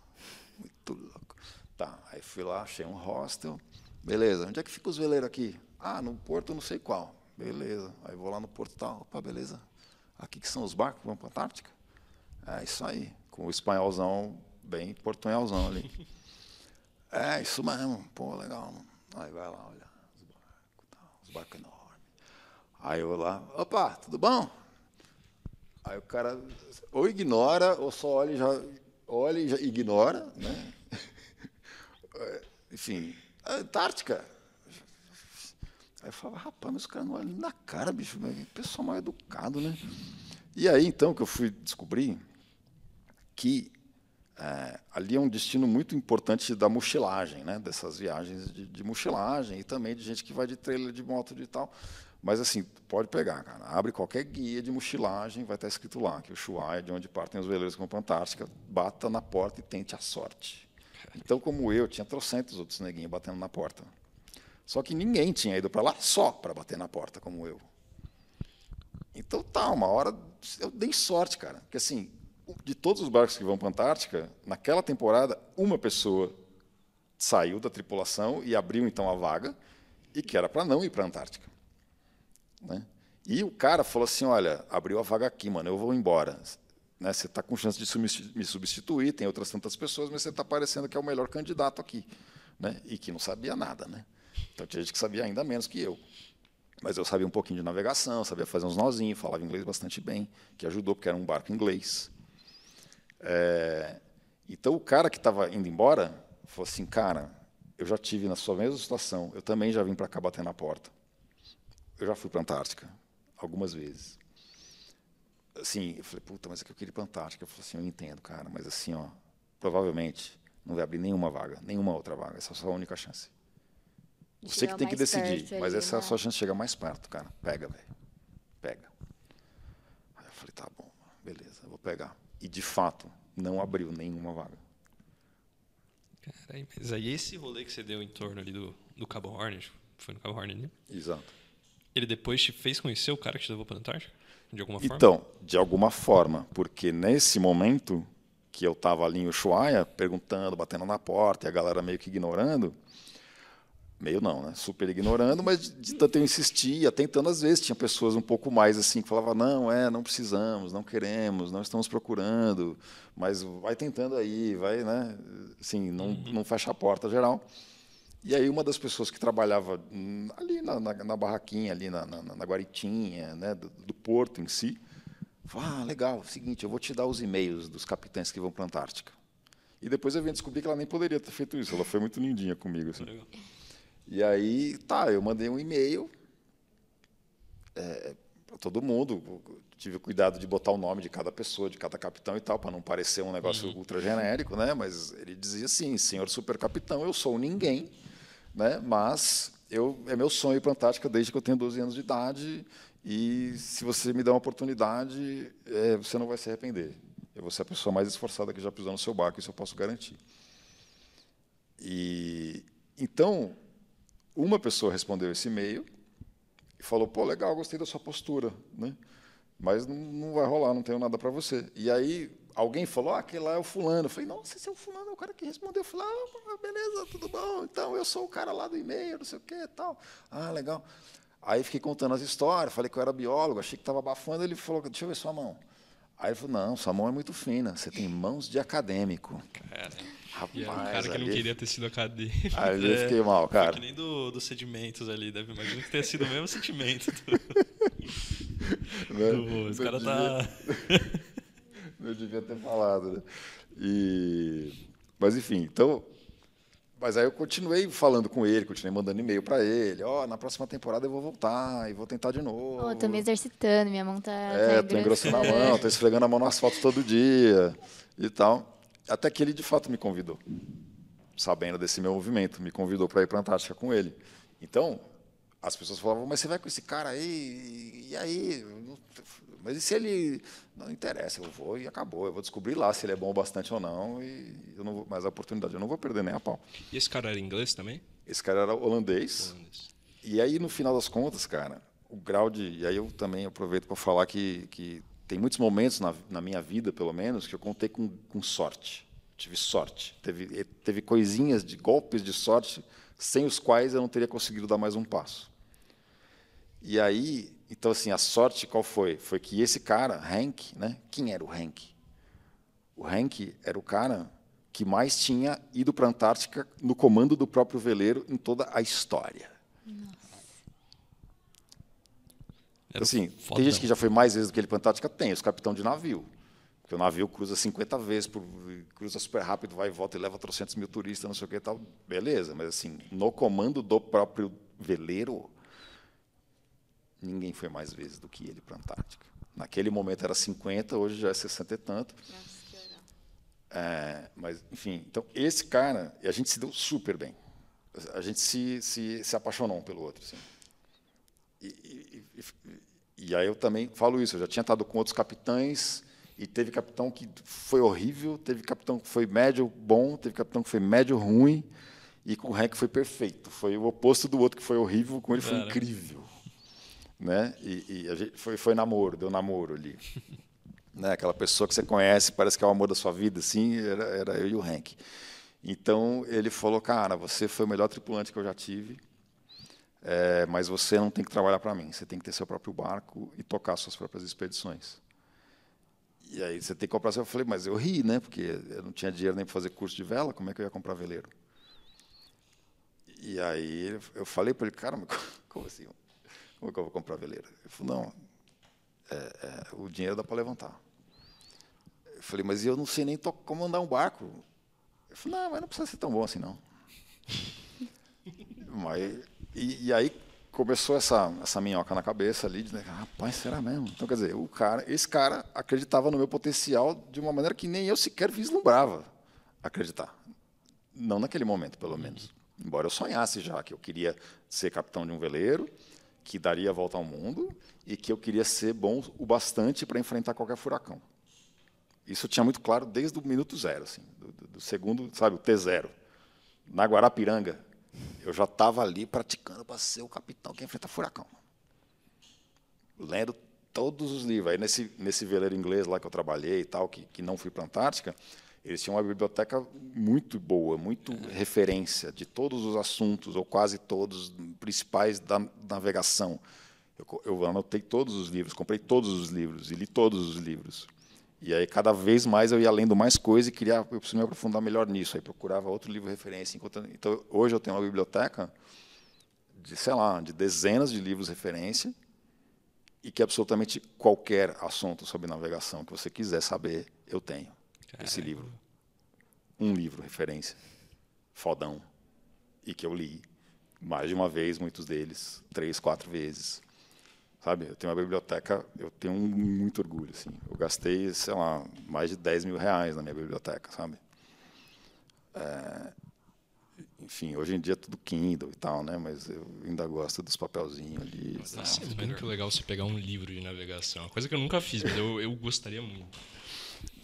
Muito louco. Tá, aí fui lá, achei um hostel. Beleza, onde é que fica os veleiros aqui? Ah, no porto não sei qual. Beleza. Aí vou lá no porto tal. Opa, beleza. Aqui que são os barcos que vão para a Antártica? É isso aí. Com o espanholzão bem portunhalzão ali. É, isso mesmo. Pô, legal. Mano. Aí vai lá, olha. Os barcos, tá, os barcos enormes. Aí eu lá, opa, tudo bom? Aí o cara ou ignora, ou só olha e já, olha e já ignora, né? Enfim, Antártica. Aí eu falava, rapaz, mas os caras não olham na cara, bicho, pessoal mal educado, né? E aí, então, que eu fui descobrir que é, ali é um destino muito importante da mochilagem, né? dessas viagens de, de, mochilagem e também de gente que vai de trailer de moto de tal, Mas assim, pode pegar, cara. Abre qualquer guia de mochilagem, vai estar escrito lá que o Ushuaia, de onde partem os veleiros com a Antártica, bata na porta e tente a sorte. Então, como eu, tinha trocentos outros neguinhos batendo na porta. Só que ninguém tinha ido para lá só para bater na porta, como eu. Então tá, uma hora eu dei sorte, cara. Porque assim, de todos os barcos que vão para a Antártica, naquela temporada, uma pessoa saiu da tripulação e abriu então a vaga, e que era para não ir para a Antártica. Né? E o cara falou assim: olha, abriu a vaga aqui, mano, eu vou embora. Né, você está com chance de me substituir, tem outras tantas pessoas, mas você está parecendo que é o melhor candidato aqui. Né? E que não sabia nada. Né? Então tinha gente que sabia ainda menos que eu. Mas eu sabia um pouquinho de navegação, sabia fazer uns nozinhos, falava inglês bastante bem, que ajudou, porque era um barco inglês. É, então o cara que estava indo embora falou assim: cara, eu já tive na sua mesma situação, eu também já vim para cá bater na porta. Eu já fui para a Antártica algumas vezes. Assim, eu falei, puta, mas é que eu queria ir para a Antártica. Eu falei assim, eu entendo, cara, mas assim, ó, provavelmente não vai abrir nenhuma vaga, nenhuma outra vaga. Essa é a sua única chance. Você que tem que decidir, mas essa é a sua chance de chegar mais perto, cara. Pega, velho. Pega. Aí eu falei, tá bom, beleza, vou pegar. E de fato, não abriu nenhuma vaga. Mas aí esse rolê que você deu em torno ali do, do Cabo Hornet, foi no Cabo Hornet, né? Exato. Ele depois te fez conhecer o cara que te levou para a Antártica? De alguma forma? Então, de alguma forma, porque nesse momento que eu estava ali em Ushuaia, perguntando, batendo na porta, e a galera meio que ignorando, meio não, né? Super ignorando, mas de, de tanto eu insistia, tentando às vezes tinha pessoas um pouco mais assim que falavam não, é, não precisamos, não queremos, não estamos procurando, mas vai tentando aí, vai, né? Assim, não, uhum. não fecha a porta geral. E aí uma das pessoas que trabalhava ali na, na, na barraquinha, ali na, na, na guaritinha, né, do, do, porto em si, falou, ah, legal, seguinte, eu vou te dar os e-mails dos capitães que vão para a Antártica. E depois eu vim descobrir que ela nem poderia ter feito isso, ela foi muito lindinha comigo. Assim. E aí, tá, eu mandei um e-mail é, para todo mundo, tive cuidado de botar o nome de cada pessoa, de cada capitão e tal, para não parecer um negócio uhum. ultra genérico, né? Mas ele dizia assim, senhor super capitão, eu sou ninguém, né? Mas eu é meu sonho ir para a Antártica desde que eu tenho 12 anos de idade e se você me der uma oportunidade, é, você não vai se arrepender. Eu vou ser a pessoa mais esforçada que já pisou no seu barco, isso eu posso garantir. E então, uma pessoa respondeu esse e-mail e falou: "Pô, legal, gostei da sua postura, né? Mas não, não vai rolar, não tenho nada para você". E aí alguém falou, ah, aquele lá é o fulano. Eu falei, nossa, esse é o fulano, é o cara que respondeu. Eu falei, ah, beleza, tudo bom. Então, eu sou o cara lá do e-mail, não sei o quê e tal. Ah, legal. Aí fiquei contando as histórias, falei que eu era biólogo, achei que estava abafando. Ele falou, deixa eu ver sua mão. Aí ele falou, não, sua mão é muito fina, você tem mãos de acadêmico. Cara, Rapaz, e era um cara que não queria ter sido acadêmico. Aí eu fiquei mal, cara. Foi que nem do, dos sedimentos ali, deve imaginar que tenha sido o mesmo sentimento. Do... do... Os caras tá... Eu devia ter falado, né? E... Mas, enfim, então... Mas aí eu continuei falando com ele, continuei mandando e-mail para ele. Ó, oh, na próxima temporada eu vou voltar e vou tentar de novo. Oh, tô me exercitando, minha mão tá. É, tá tô engrossando a mão, tô esfregando a mão no asfalto todo dia e tal. Até que ele de fato me convidou, sabendo desse meu movimento, me convidou para ir para a Antártica com ele. Então, as pessoas falavam, mas você vai com esse cara aí, e aí? Mas e se ele. Não interessa, eu vou e acabou. Eu vou descobrir lá se ele é bom bastante ou não. E eu não vou, mas a oportunidade eu não vou perder nem a pau. E esse cara era inglês também? Esse cara era holandês. holandês. E aí, no final das contas, cara, o grau de. E aí eu também aproveito para falar que, que tem muitos momentos na, na, minha vida, pelo menos, que eu contei com, com sorte. Tive sorte. Teve, teve coisinhas de golpes de sorte sem os quais eu não teria conseguido dar mais um passo. E aí, então, assim, a sorte qual foi? Foi que esse cara, Hank, né? Quem era o Hank? O Hank era o cara que mais tinha ido para a Antártica no comando do próprio veleiro em toda a história. Nossa. Assim, tem gente que já foi mais vezes do que ele para a Antártica? Tem, os capitão de navio. Porque o navio cruza 50 vezes, por, cruza super rápido, vai e volta e leva 300 mil turistas, não sei o que e tal. Beleza, mas assim, no comando do próprio veleiro, ninguém foi mais vezes do que ele para a Antártica. Naquele momento era 50, hoje já é 60 e tanto. É, mas, enfim, então esse cara, e a gente se deu super bem. A gente se, se, se apaixonou um pelo outro. Assim. e, e, e, aí eu também falo isso, eu já tinha estado com outros capitães, e teve capitão que foi horrível, teve capitão que foi médio bom, teve capitão que foi médio ruim, e com o Hank foi perfeito. Foi o oposto do outro que foi horrível, com ele foi Cara. incrível. Né? E, e a gente foi, foi namoro, deu namoro ali. né? Aquela pessoa que você conhece, parece que é o amor da sua vida, assim, era, era eu e o Hank. Então ele falou, cara, você foi o melhor tripulante que eu já tive, é, mas você não tem que trabalhar para mim, você tem que ter seu próprio barco e tocar suas próprias expedições. E aí você tem que comprar. Eu falei, mas eu ri, né? Porque eu não tinha dinheiro nem para fazer curso de vela, como é que eu ia comprar veleiro? E aí eu falei para ele, cara, como assim? Como é que eu vou comprar veleiro? Ele falou, não, é, é, o dinheiro dá para levantar. Eu falei, mas eu não sei nem comandar um barco. Ele falou, não, mas não precisa ser tão bom assim, não. mas, e, e aí começou essa, essa minhoca na cabeça ali, de, rapaz, será mesmo? Então, quer dizer, o cara, esse cara acreditava no meu potencial de uma maneira que nem eu sequer vislumbrava acreditar. Não naquele momento, pelo menos. Embora eu sonhasse já que eu queria ser capitão de um veleiro, que daria a volta ao mundo e que eu queria ser bom o bastante para enfrentar qualquer furacão. Isso eu tinha muito claro desde o minuto zero, assim, do, do segundo, sabe, o T0. Na Guarapiranga, eu já estava ali praticando para ser o capitão que enfrenta furacão. Lendo todos os livros. Aí nesse, nesse veleiro inglês lá que eu trabalhei e tal, que, que não fui para a Antártica, eles tinham uma biblioteca muito boa, muito referência de todos os assuntos, ou quase todos, principais da navegação. Eu, eu anotei todos os livros, comprei todos os livros e li todos os livros. E aí, cada vez mais, eu ia lendo mais coisas e queria, eu preciso me aprofundar melhor nisso. Aí procurava outro livro de referência. Então, hoje eu tenho uma biblioteca de, sei lá, de dezenas de livros de referência e que absolutamente qualquer assunto sobre navegação que você quiser saber, eu tenho Caramba. esse livro. Um livro referência, fodão, e que eu li mais de uma vez, muitos deles, três, quatro vezes. Sabe, eu tenho uma biblioteca, eu tenho muito orgulho, assim. Eu gastei, sei lá, mais de 10 mil reais na minha biblioteca, sabe? É, enfim, hoje em dia é tudo Kindle e tal, né? Mas eu ainda gosto dos papelzinhos ali. Nossa, é muito legal você pegar um livro de navegação. Uma coisa que eu nunca fiz, mas eu, eu gostaria muito.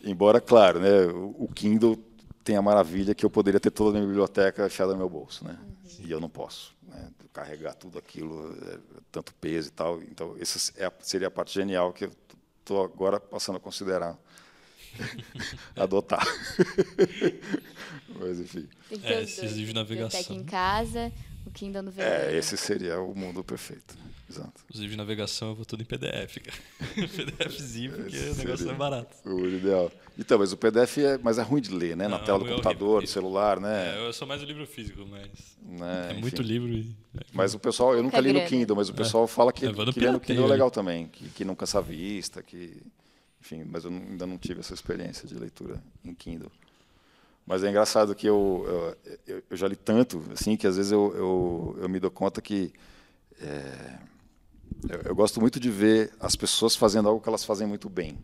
Embora, claro, né? O Kindle tem a maravilha que eu poderia ter toda a minha biblioteca achada no meu bolso, né? Sim. E eu não posso né, carregar tudo aquilo, é, tanto peso e tal. Então, essa é seria a parte genial que eu estou agora passando a considerar adotar. Mas, enfim. É, esses livros de navegação. em casa, É, esse seria o mundo perfeito. Exato. Os livros de navegação eu vou tudo em PDF, cara. PDFzinho, porque esse o negócio é barato. O ideal. Então, mas o PDF é, mas é ruim de ler, né? Na Não, tela do é computador, do celular, né? É, eu sou mais o livro físico, mas. Né? É, muito livro. E... Mas o pessoal, eu nunca li no Kindle, mas o pessoal fala que, é, que ler no Kindle é legal também, que, que não cansa a vista, que. Enfim, mas eu ainda não tive essa experiência de leitura em Kindle. Mas é engraçado que eu, eu, eu já li tanto, assim, que às vezes eu, eu, eu me dou conta que. É, eu, eu gosto muito de ver as pessoas fazendo algo que elas fazem muito bem.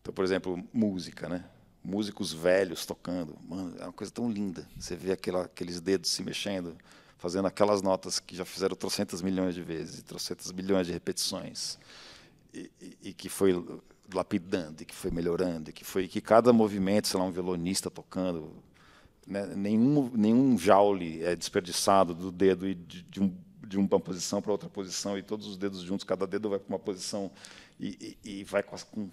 Então, por exemplo, música, né? Músicos velhos tocando, mano, é uma coisa tão linda. Você vê aquela, aqueles dedos se mexendo, fazendo aquelas notas que já fizeram trocentas milhões de vezes, trocentas milhões de repetições, e, e, e, que foi lapidando, e que foi melhorando, que foi que cada movimento, sei lá, um violonista tocando, né? nenhum nenhum jaule é desperdiçado do dedo e de, de um de uma posição para outra posição e todos os dedos juntos, cada dedo vai para uma posição e, e, e vai com, com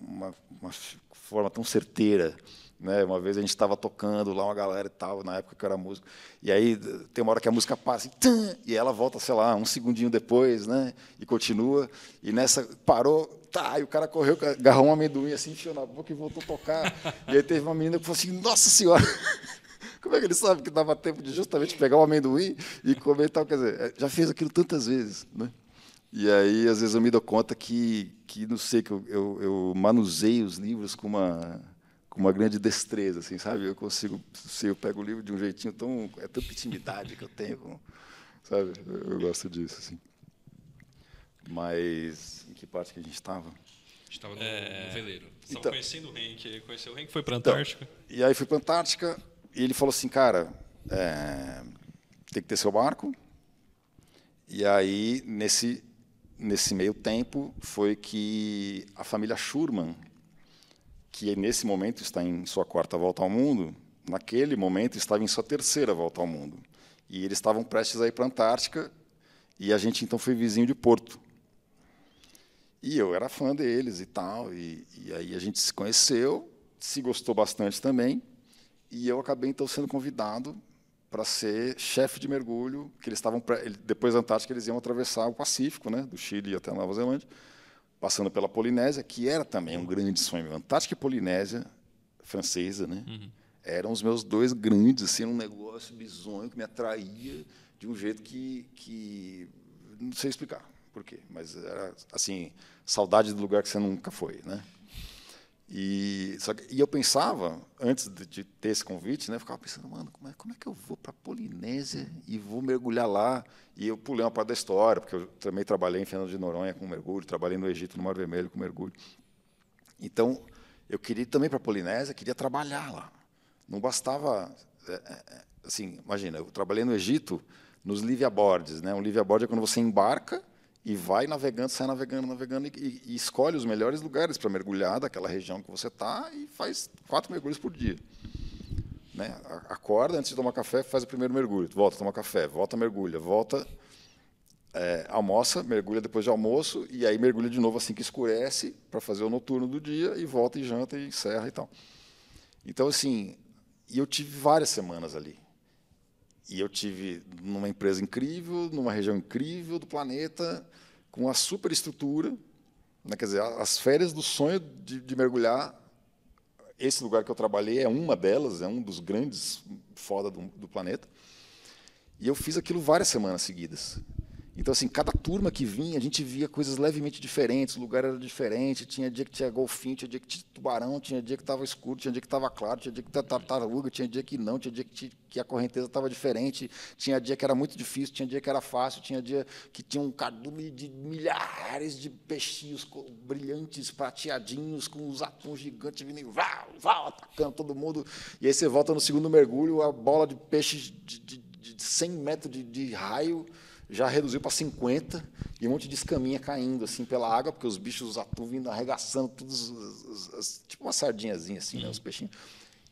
uma, uma, forma tão certeira. Né? Uma vez a gente estava tocando lá, uma galera e tal, na época que eu era músico, e aí tem uma hora que a música passa assim, e ela volta, sei lá, um segundinho depois, né? e continua, e nessa parou, tá, e o cara correu, agarrou um amendoim assim, enfiou na boca e voltou a tocar. e aí teve uma menina que falou assim, nossa senhora! Como é que ele sabe que dava tempo de justamente pegar o amendoim e comer e tal? Quer dizer, já fez aquilo tantas vezes, né? E aí, às vezes, eu me dou conta que, que não sei, que eu, eu, eu manuseio os livros com uma, com uma grande destreza, assim, sabe? Eu consigo, se eu pego o livro de um jeitinho tão, é tanta intimidade que eu tenho, com, sabe? Eu, eu, gosto disso, assim. Mas em que parte que a gente estava? A gente estava no, é... no, veleiro. Estava então, conhecendo o Henk, conheceu o Henk, foi para a Antártica. Então, e aí fui para a Antártica, e ele falou assim, cara, é, tem que ter seu barco E aí, nesse, nesse meio tempo, foi que a família Schurman, que nesse momento está em sua quarta volta ao mundo, naquele momento estava em sua terceira volta ao mundo. E eles estavam prestes a ir para a Antártica, e a gente então foi vizinho de Porto. E eu era fã deles e tal, e, e aí a gente se conheceu, se gostou bastante também, e eu acabei então sendo convidado para ser chefe de mergulho, que eles estavam depois da Antártica eles iam atravessar o Pacífico, né, do Chile até a Nova Zelândia, passando pela Polinésia, que era também um grande sonho. Antártica e Polinésia francesa, né? Uhum. Eram os meus dois grandes, assim, um negócio bizonho que me atraía de um jeito que, que não sei explicar por quê, mas era assim, saudade do lugar que você nunca foi, né? E, que, e eu pensava, antes de, de, ter esse convite, né, eu ficava pensando, mano, como é, como é que eu vou para a Polinésia e vou mergulhar lá? E eu pulei uma parte da história, porque eu também trabalhei em Fernando de Noronha com mergulho, trabalhei no Egito, no Mar Vermelho, com mergulho. Então, eu queria ir também para a Polinésia, queria trabalhar lá. Não bastava. É, é, assim, imagina, eu trabalhei no Egito nos liveaboards. Né? Um liveaboard é quando você embarca e vai navegando, sai navegando, navegando e, e escolhe os melhores lugares para mergulhar daquela região que você está e faz quatro mergulhos por dia. Né? Acorda antes de tomar café, faz o primeiro mergulho, volta, toma café, volta, mergulha, volta, é, almoça, mergulha depois de almoço e aí mergulha de novo assim que escurece para fazer o noturno do dia e volta e janta e encerra e tal. Então assim, eu tive várias semanas ali. E eu tive numa empresa incrível, numa região incrível do planeta, com uma super estrutura, né? quer dizer, as férias do sonho de, de, mergulhar. Esse lugar que eu trabalhei é uma delas, é um dos grandes foda do, do planeta. E eu fiz aquilo várias semanas seguidas. Então, assim, cada turma que vinha, a gente via coisas levemente diferentes, o lugar era diferente, tinha dia que tinha golfinho, tinha dia que tinha tubarão, tinha dia que estava escuro, tinha dia que estava claro, tinha dia que tinha tartaruga, tinha dia que não, tinha dia que, tinha, que a correnteza estava diferente, tinha dia que era muito difícil, tinha dia que era fácil, tinha dia que tinha um cardume de milhares de peixinhos brilhantes, prateadinhos, com os atuns gigantes vindo e vá, vá, atacando todo mundo. E aí você volta no segundo mergulho, a bola de peixes de, de, de 100 metros de, de raio, já reduziu para 50 e um monte de escaminha caindo assim pela água, porque os bichos, os atum vindo arregaçando, todos, os, os, tipo uma sardinhazinha assim, né, os peixinhos.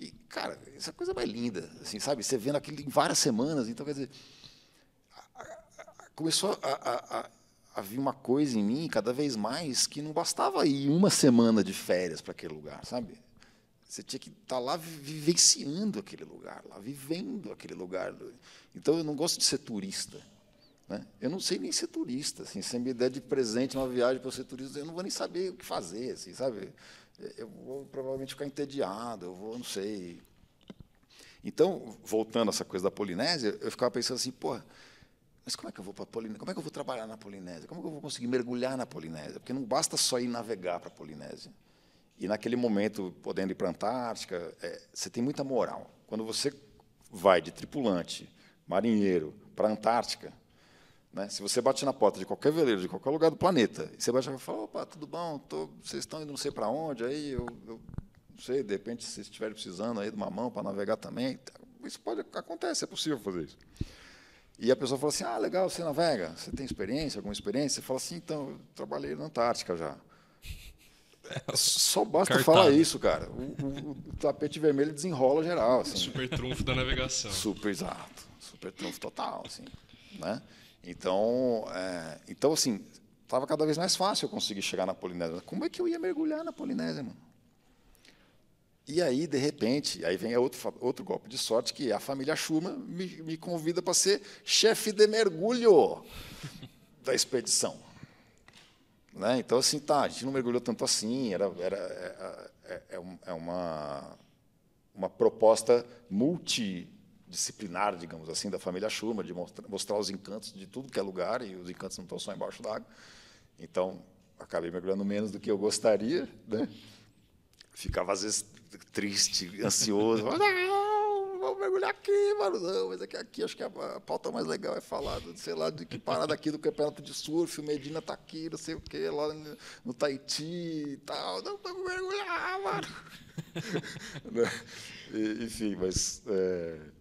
E, cara, essa coisa mais linda, assim, sabe? Você vendo aquilo em várias semanas, então, quer dizer, começou a, a, a, a vir uma coisa em mim, cada vez mais, que não bastava ir uma semana de férias para aquele lugar, sabe? Você tinha que estar tá lá vivenciando aquele lugar, lá vivendo aquele lugar. Então, eu não gosto de ser turista. Né? Eu não sei nem ser turista. Assim, se me der de presente uma viagem para ser turista, eu não vou nem saber o que fazer. Assim, sabe? Eu vou provavelmente ficar entediado, eu vou, não sei. Então, voltando a essa coisa da Polinésia, eu ficava pensando assim, pô, mas como é que eu vou para a Polinésia? Como é que eu vou trabalhar na Polinésia? Como é que eu vou conseguir mergulhar na Polinésia? Porque não basta só ir navegar para a Polinésia. E naquele momento, podendo ir para a Antártica, é, você tem muita moral. Quando você vai de tripulante, marinheiro, para a Antártica, né? Se você bate na porta de qualquer veleiro, de qualquer lugar do planeta, e você bate e fala, opa, tudo bom, tô, vocês estão indo não sei para onde, aí eu, eu, não sei, de repente, se estiverem precisando aí de uma mão para navegar também, isso pode acontece, é possível fazer isso. E a pessoa fala assim, ah, legal, você navega, você tem experiência, alguma experiência? Você fala assim, então, eu trabalhei na Antártica já. Só basta Cartado. falar isso, cara. O, o, o, tapete vermelho desenrola geral. Assim. Super trunfo da navegação. Super, exato. Super trunfo total, assim. Né? Então, é, então assim, estava cada vez mais fácil eu conseguir chegar na Polinésia. Como é que eu ia mergulhar na Polinésia, mano? E aí, de repente, aí vem outro, outro golpe de sorte, que a família Schuma me, me convida para ser chefe de mergulho da expedição. Né? Então, assim, tá, a gente não mergulhou tanto assim, era, era, é, é, é, é uma, uma proposta multi disciplinar, digamos assim, da família Schumer, de mostrar, os encantos de tudo que é lugar, e os encantos não estão só embaixo d'água. Então, acabei mergulhando menos do que eu gostaria. Né? Ficava, às vezes, triste, ansioso. Não, vou mergulhar aqui, mano. Não, mas aqui, é aqui acho que a, a pauta mais legal é falar, do, sei lá, de que parada aqui do campeonato de surf, o Medina está aqui, não sei o quê, lá no, no Tahiti e tal. Não, vou mergulhar, mano. Né? Enfim, mas... É,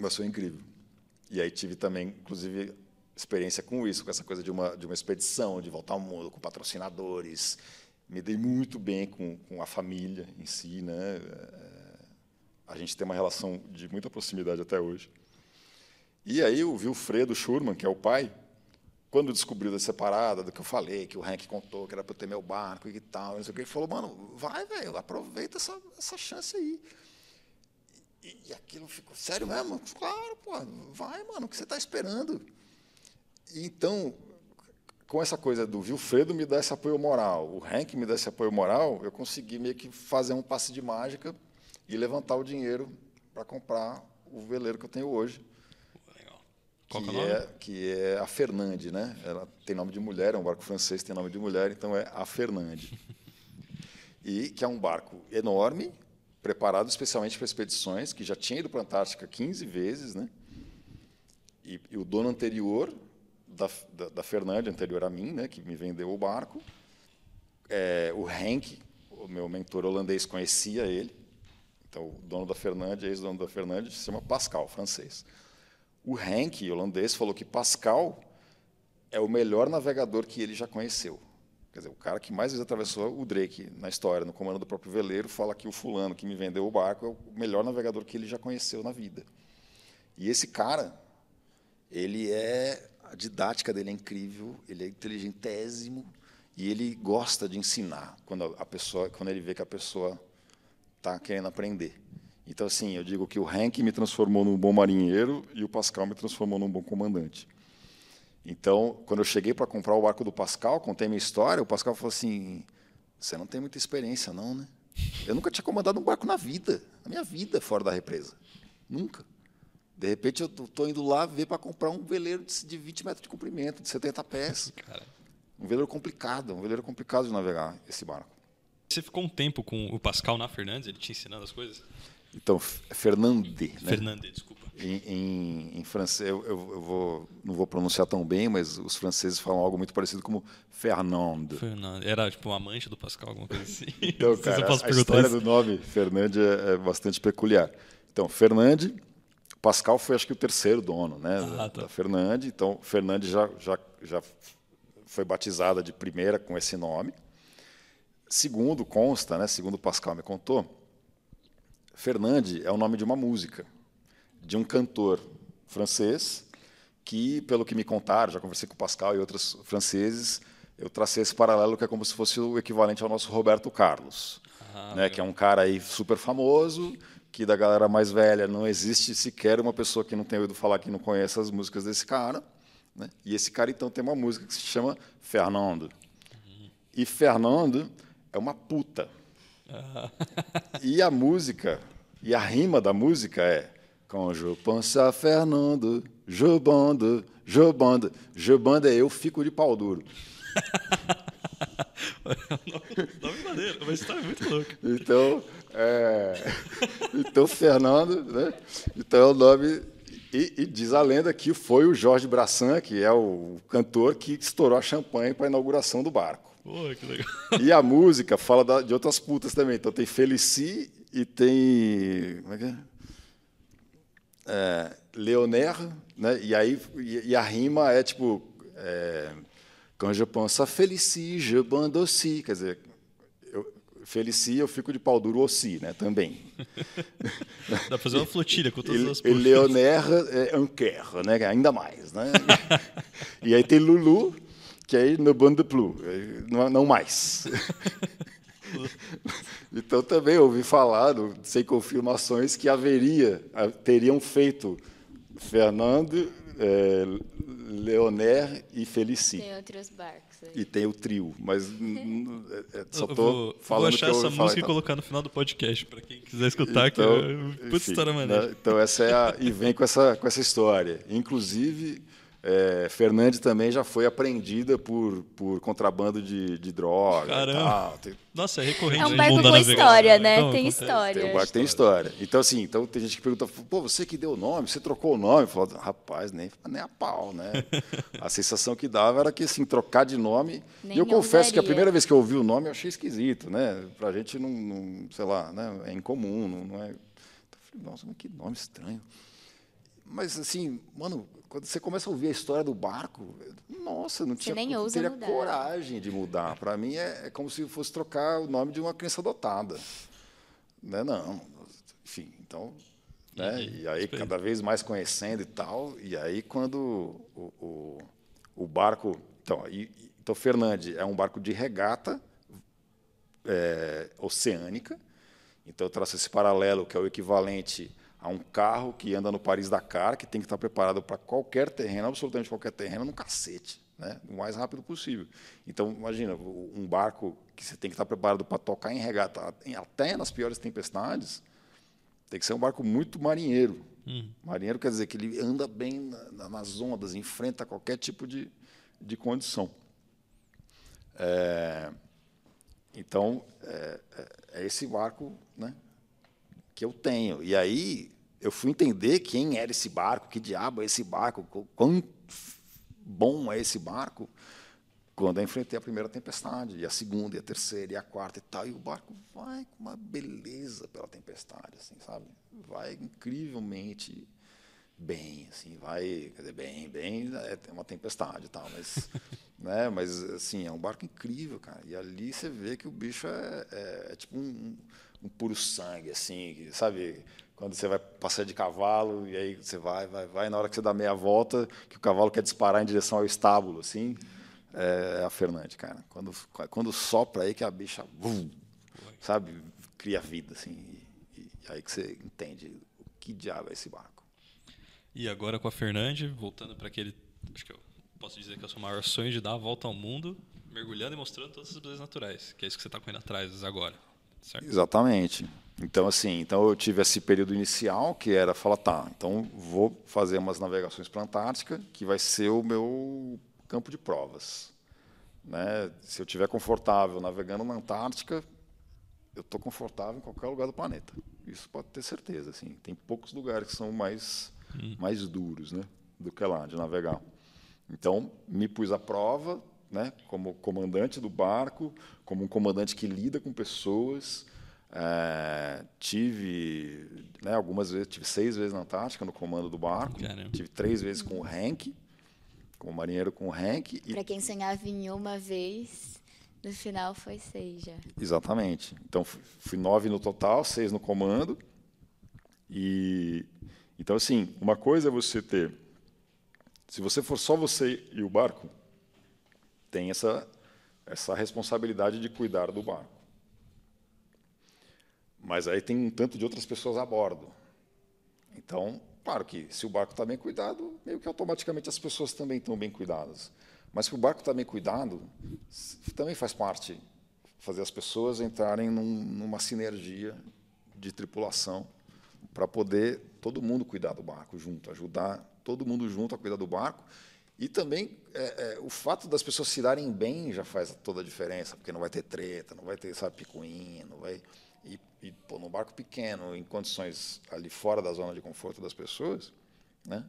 mas foi incrível. E aí tive também, inclusive, experiência com isso, com essa coisa de uma, de uma expedição, de voltar ao mundo, com patrocinadores. Me dei muito bem com, com a família em si. Né? É, a gente tem uma relação de muita proximidade até hoje. E aí o Wilfredo Schurman, que é o pai, quando descobriu da separada, do que eu falei, que o Hank contou, que era para eu ter meu barco e tal, ele falou, mano, vai, velho, aproveita essa, essa chance aí. E, e aquilo ficou, sério mesmo? Claro, pô, vai, mano, o que você está esperando? Então, com essa coisa do Wilfredo me dar esse apoio moral, o Hank me dar esse apoio moral, eu consegui meio que fazer um passe de mágica e levantar o dinheiro para comprar o veleiro que eu tenho hoje. Legal. Qual que, é nome? é, que é a Fernande, né? Ela tem nome de mulher, é um barco francês, tem nome de mulher, então é a Fernande. E que é um barco enorme, preparado especialmente para expedições, que já tinha ido para a Antártica 15 vezes, né? E, e o dono anterior da, da, da Fernande, anterior a mim, né, que me vendeu o barco, é, o Henk, o meu mentor holandês, conhecia ele. Então, o dono da Fernande, ex-dono da Fernande, se chama Pascal, francês. O Henk, holandês, falou que Pascal é o melhor navegador que ele já conheceu. Quer dizer, o cara que mais vezes atravessou o Drake na história, no comando do próprio veleiro, fala que o fulano que me vendeu o barco é o melhor navegador que ele já conheceu na vida. E esse cara, ele é a didática dele é incrível, ele é inteligentésimo e ele gosta de ensinar quando a pessoa, quando ele vê que a pessoa está querendo aprender. Então assim, eu digo que o Hank me transformou num bom marinheiro e o Pascal me transformou num bom comandante. Então, quando eu cheguei para comprar o barco do Pascal, contei minha história, o Pascal falou assim: "Você não tem muita experiência não, né? Eu nunca tinha comandado um barco na vida, na minha vida fora da represa. Nunca. De repente eu estou indo lá ver para comprar um veleiro de, de 20 metros de comprimento, de 70 pés. Cara. Um veleiro complicado, um veleiro complicado de navegar esse barco. Você ficou um tempo com o Pascal na Fernandes, ele te ensinando as coisas? Então, Fernandé, né? Fernandes, desculpa. Em, em, em francês, eu, eu, vou, não vou pronunciar tão bem, mas os franceses falam algo muito parecido como Fernand. Era tipo uma amante do Pascal, alguma coisa assim. Então, cara, a perguntar história isso. do nome Fernande é, é bastante peculiar. Então, Fernande, Pascal foi acho que o terceiro dono, né, da, Ah, tá. da Fernande. Então, Fernande já, já, já foi batizada de primeira com esse nome. Segundo consta, né, segundo Pascal me contou, Fernande é o nome de uma música de um cantor francês que, pelo que me contaram, já conversei com o Pascal e outros franceses, eu tracei esse paralelo que é como se fosse o equivalente ao nosso Roberto Carlos, Ah, né, que é um cara aí super famoso, que da galera mais velha não existe sequer uma pessoa que não tenha ouvido falar que não conhece as músicas desse cara, né? E esse cara então tem uma música que se chama Fernando. E Fernando é uma puta. E a música, e a rima da música é Quand je pense Fernando, je bande, je bande. Je bande é eu fico de pau duro. Nome maneiro, uma história muito louca. Então, é, então Fernando, né? Então é o nome. E, e diz a lenda que foi o Jorge Brassan, que é o cantor que estourou a champanhe para a inauguração do barco. Pô, que legal. E a música fala da- de outras putas também. Então tem Felici e tem. Como é que é? É Leoner, né? E aí e, a rima é tipo. É, Quand je pense à Felici, je bande aussi. Quer dizer, eu, Felici eu fico de pau duro aussi, né? Também. Dá pra fazer uma flotilha com todas E, as e Leoner é un quer, né? Ainda mais, né? e aí tem Lulu, que aí no bande plus, não, não mais. então também ouvi falar, sem confirmações, que haveria, teriam feito Fernando, é, Leoner e Felici. Tem outros barcos aí. E tem o trio, mas é- é- só Eu tô vou, falando vou achar que eu essa falar música e tal. colocar no final do podcast, pra quem quiser escutar, Então, que é puta enfim, história maneira. né? Então essa é a, e vem com essa com essa história. Inclusive, é, Fernande também já foi apreendida por, por contrabando de, de droga. e Caramba. tal. Tem, Nossa, é recorrente É um no barco com história, né? então, tem história. tem, o barco tem história. Então, assim, então tem gente que pergunta, pô, você que deu o nome, você trocou o nome? Falou, rapaz, nem, nem a pau, né? A sensação que dava era que, assim, trocar de nome. Nem e eu confesso que a primeira vez que eu ouvi o nome eu achei esquisito, né? Pra gente não, não sei lá, né? é incomum, não, não é. Então, eu falei, nossa, mas que nome estranho. mas assim, mano, quando você começa a ouvir a história do barco, nossa, não Você tinha nem ousa teria mudar. coragem de mudar. Para mim é, é como se fosse trocar o nome de uma criança adotada. Né? Não. Enfim, então. Né? E aí, cada vez mais conhecendo e tal. E aí, quando o, o, o barco. Então, e- então, Fernande é um barco de regata é, oceânica. Então, eu traço esse paralelo, que é o equivalente a um carro que anda no Paris-Dakar, que tem que estar preparado para qualquer terreno, absolutamente qualquer terreno, no cacete, né? o mais rápido possível. Então, imagina, um barco que você tem que estar preparado para tocar em regata, até nas piores tempestades, tem que ser um barco muito marinheiro. Marinheiro quer dizer que ele anda bem na- na- nas ondas, enfrenta qualquer tipo de, de condição. É, então, é, é- é esse barco né, que eu tenho. E aí eu fui entender quem era esse barco, que diabo é esse barco, qu- quão bom é esse barco, quando eu enfrentei a primeira tempestade, e a segunda, e a terceira, e a quarta e tal. E o barco vai com uma beleza pela tempestade, assim, sabe? Vai incrivelmente bem, assim, vai, quer dizer, bem, bem, é tem uma tempestade e tal, mas, né, mas assim, é um barco incrível, cara. E ali você vê que o bicho é, é- é tipo um, um puro sangue, assim, sabe? Quando você vai passear de cavalo e aí você vai, vai, vai, na hora que você dá meia volta, que o cavalo quer disparar em direção ao estábulo, assim, é a Fernande, cara. Quando, quando sopra aí que a bicha, vum, sabe, cria vida, assim, e, e aí que você entende o que diabo é esse barco. E agora com a Fernande, voltando para aquele. Acho que eu posso dizer que é o seu maior sonho de dar a volta ao mundo, mergulhando e mostrando todas as belezas naturais. Que é isso que você está correndo atrás agora. Certo? Exatamente. Então, assim, então eu tive esse período inicial que era falar, tá, então vou fazer umas navegações para a Antártica, que vai ser o meu campo de provas. Né? Se eu estiver confortável navegando na Antártica, eu estou confortável em qualquer lugar do planeta. Isso pode ter certeza. Assim. Tem poucos lugares que são mais, mais duros né, do que lá de navegar. Então, me pus à prova, né, como comandante do barco, como um comandante que lida com pessoas. Eh, tive né, algumas vezes, tive seis vezes na Antártica no comando do barco. Caramba. Tive três vezes com o Henk, como marinheiro com o Henk. E Pra quem sonhava em uma vez, no final foi seis já. Exatamente. Então fu- fui nove no total, seis no comando. E então assim, uma coisa é você ter, se você for só você e o barco, tem essa essa responsabilidade de cuidar do barco. Mas aí tem um tanto de outras pessoas a bordo. Então, claro que se o barco está bem cuidado, meio que automaticamente as pessoas também estão bem cuidadas. Mas se o barco está bem cuidado, também faz parte fazer as pessoas entrarem num- numa sinergia de tripulação para poder todo mundo cuidar do barco junto, ajudar todo mundo junto a cuidar do barco. E também é, é, o fato das pessoas se darem bem já faz toda a diferença, porque não vai ter treta, não vai ter sabe, picuinha, não vai. E, e pô, num barco pequeno, em condições ali fora da zona de conforto das pessoas, né,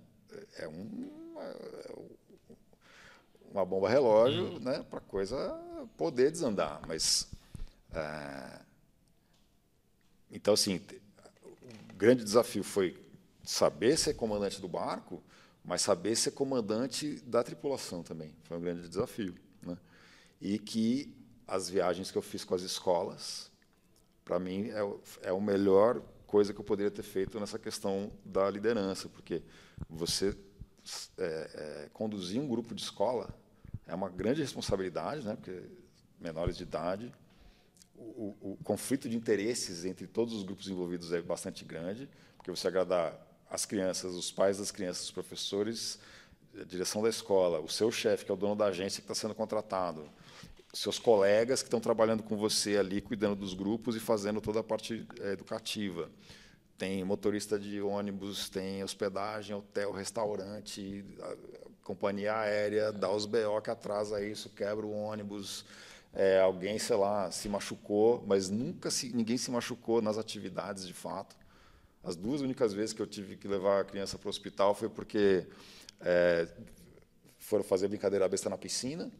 é um, é uma bomba relógio né, para a coisa poder desandar. Mas, é, então, assim, o grande desafio foi saber ser comandante do barco, mas saber ser comandante da tripulação também. Foi um grande desafio. Né? E que as viagens que eu fiz com as escolas, para mim, é, é a melhor coisa que eu poderia ter feito nessa questão da liderança, porque você é, é, conduzir um grupo de escola é uma grande responsabilidade, né? porque menores de idade, o, o- o conflito de interesses entre todos os grupos envolvidos é bastante grande, porque você agradar as crianças, os pais das crianças, os professores, a direção da escola, o seu chefe, que é o dono da agência que está sendo contratado, seus colegas que estão trabalhando com você ali, cuidando dos grupos e fazendo toda a parte eh, educativa. Tem motorista de ônibus, tem hospedagem, hotel, restaurante, companhia aérea, dá os BO que atrasa isso, quebra o ônibus. É, alguém, sei lá, se machucou, mas nunca se, ninguém se machucou nas atividades de fato. As duas únicas vezes que eu tive que levar a criança para o hospital foi porque é, foram fazer brincadeira besta na piscina,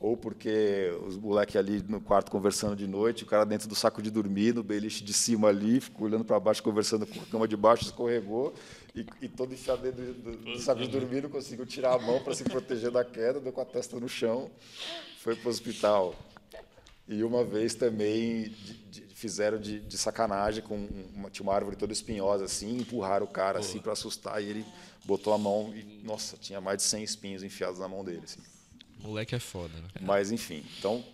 ou porque os moleques ali no quarto conversando de noite, o cara dentro do saco de dormir, no beliche de cima ali, ficou olhando para baixo, conversando com a cama de baixo, escorregou, e, e todo enfiado dentro do, do, do saco de dormir, não conseguiu tirar a mão para se proteger da queda, deu com a testa no chão, foi para o hospital. E uma vez também de, de, fizeram de, de, sacanagem com uma, tinha uma árvore toda espinhosa assim, empurraram o cara assim para assustar e ele botou a mão e nossa, tinha mais de 100 espinhos enfiados na mão dele assim. Moleque é foda, né? Mas enfim, então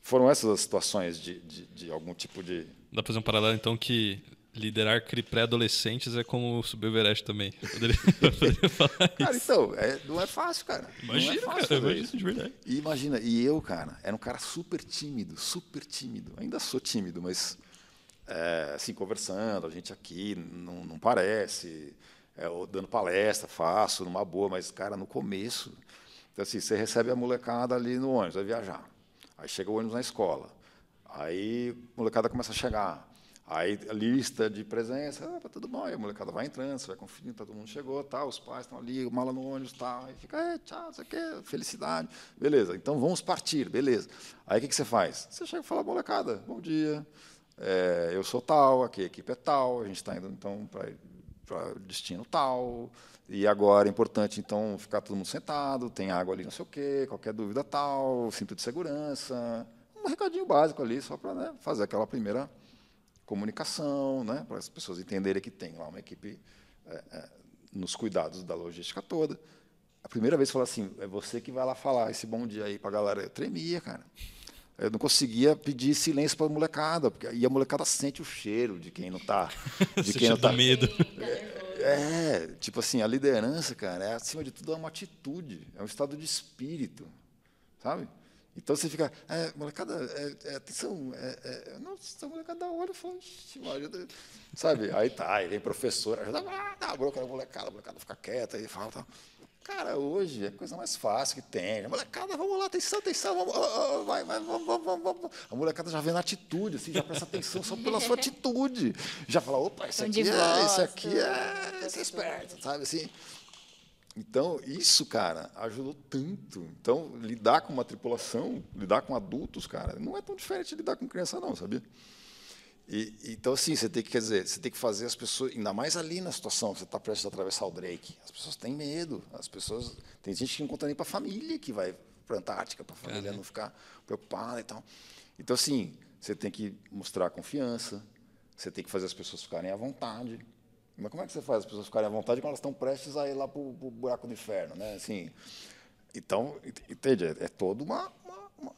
foram essas as situações de, de, de algum tipo de Dá para fazer um paralelo então que liderar pré-adolescentes é como subir o Everest também. Poderia, poderia falar cara, então, é, não é fácil, cara. Imagina, não é fácil cara, imagina isso de verdade. E imagina, e eu, cara, era um cara super tímido, super tímido. Ainda sou tímido, mas é, assim, conversando, a gente aqui não, não parece, é, dando palestra, faço numa boa, mas, cara, no começo, então, assim, você recebe a molecada ali no ônibus, vai viajar. Aí chega o ônibus na escola. Aí a molecada começa a chegar. Aí lista de presença, ah, tudo bom, aí a molecada vai entrando, você vai conferindo, todo mundo chegou, tá, os pais estão ali, mala no ônibus, tá, aí fica, é, tchau, isso aqui, felicidade, beleza, então vamos partir, beleza. Aí o que, que você faz? Você chega e fala, molecada, bom dia, é, eu sou tal, aqui a equipe é tal, a gente está indo então para destino tal, e agora é importante então ficar todo mundo sentado, tem água ali, não sei o quê, qualquer dúvida tal, cinto de segurança, um recadinho básico ali, só para né, fazer aquela primeira comunicação, né, para as pessoas entenderem que tem lá uma equipe é, é, nos cuidados da logística toda. A primeira vez que falou assim, é você que vai lá falar esse bom dia aí para a galera. Eu tremia, cara. Eu não conseguia pedir silêncio para a molecada, porque aí a molecada sente o cheiro de quem não está, de quem não tá medo. É, é, tipo assim, a liderança, cara, é acima de tudo é uma atitude, é um estado de espírito, sabe? Então você fica, é, molecada, é, é, atenção, é, é, nossa, a molecada olha e fala, sabe? Aí tá, aí vem professor, ajuda, ah, dá a bronca na molecada, a molecada fica quieta e fala, tal. Cara, hoje é a coisa mais fácil que tem. A molecada, vamos lá, atenção, atenção, vamos, oh, vai, vai, vamos, vamos, vamos. A molecada já vê na atitude, assim, já presta atenção só pela sua atitude. Já fala, opa, isso aqui, é, isso aqui é, isso é esperto, sabe assim? Então, isso, cara, ajudou tanto. Então, lidar com uma tripulação, lidar com adultos, cara, não é tão diferente de lidar com criança, não, sabia? E, então, assim, você tem que, quer dizer, você tem que fazer as pessoas, ainda mais ali na situação, você está prestes a atravessar o Drake, as pessoas têm medo, as pessoas, tem gente que não conta nem para a família que vai para a Antártica, para a família não ficar preocupada e tal. Então, assim, você tem que mostrar confiança, você tem que fazer as pessoas ficarem à vontade, mas como é que você faz as pessoas ficarem à vontade quando elas estão prestes a ir lá para o buraco do inferno, né? Assim, então, entende? É, é toda uma, uma,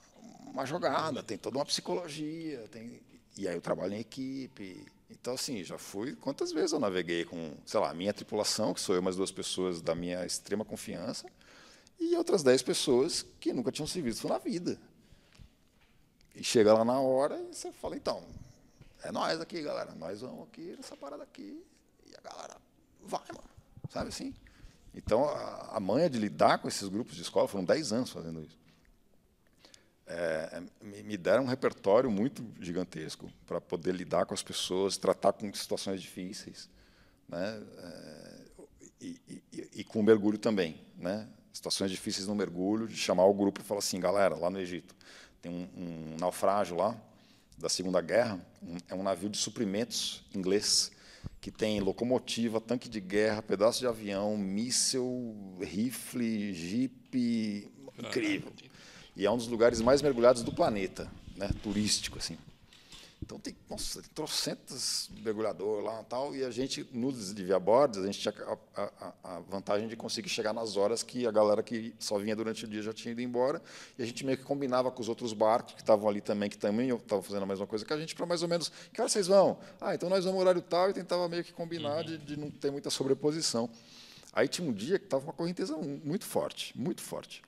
uma, jogada, tem toda uma psicologia, tem, e aí eu trabalho em equipe. Então, assim, já fui. Quantas vezes eu naveguei com, sei lá, a minha tripulação, que sou eu mais duas pessoas da minha extrema confiança, e outras dez pessoas que nunca tinham se visto na vida. E chega lá na hora e você fala, então, é nós aqui, galera, nós vamos aqui nessa parada aqui, galera vai, mano. Sabe assim? Então, a, a manha de lidar com esses grupos de escola, foram 10 anos fazendo isso. É, me, me deram um repertório muito gigantesco para poder lidar com as pessoas, tratar com situações difíceis, né? É, e, e, e, com o mergulho também, né? Situações difíceis no mergulho, de chamar o grupo e falar assim, galera, lá no Egito tem um, um naufrágio lá da Segunda Guerra, um, é um navio de suprimentos inglês que tem locomotiva, tanque de guerra, pedaço de avião, míssel, rifle, jipe, incrível. E é um dos lugares mais mergulhados do planeta, né, turístico assim. Então tem, nossa, tem trocentos mergulhador lá e tal, e a gente, no desvia bordes, a gente tinha a, a, a, vantagem de conseguir chegar nas horas que a galera que só vinha durante o dia já tinha ido embora, e a gente meio que combinava com os outros barcos que estavam ali também, que também estavam fazendo a mesma coisa que a gente, para mais ou menos, que hora vocês vão? Ah, então nós vamos no horário tal, e tentava meio que combinar uhum. de, de não ter muita sobreposição. Aí tinha um dia que estava uma correnteza muito forte, muito forte.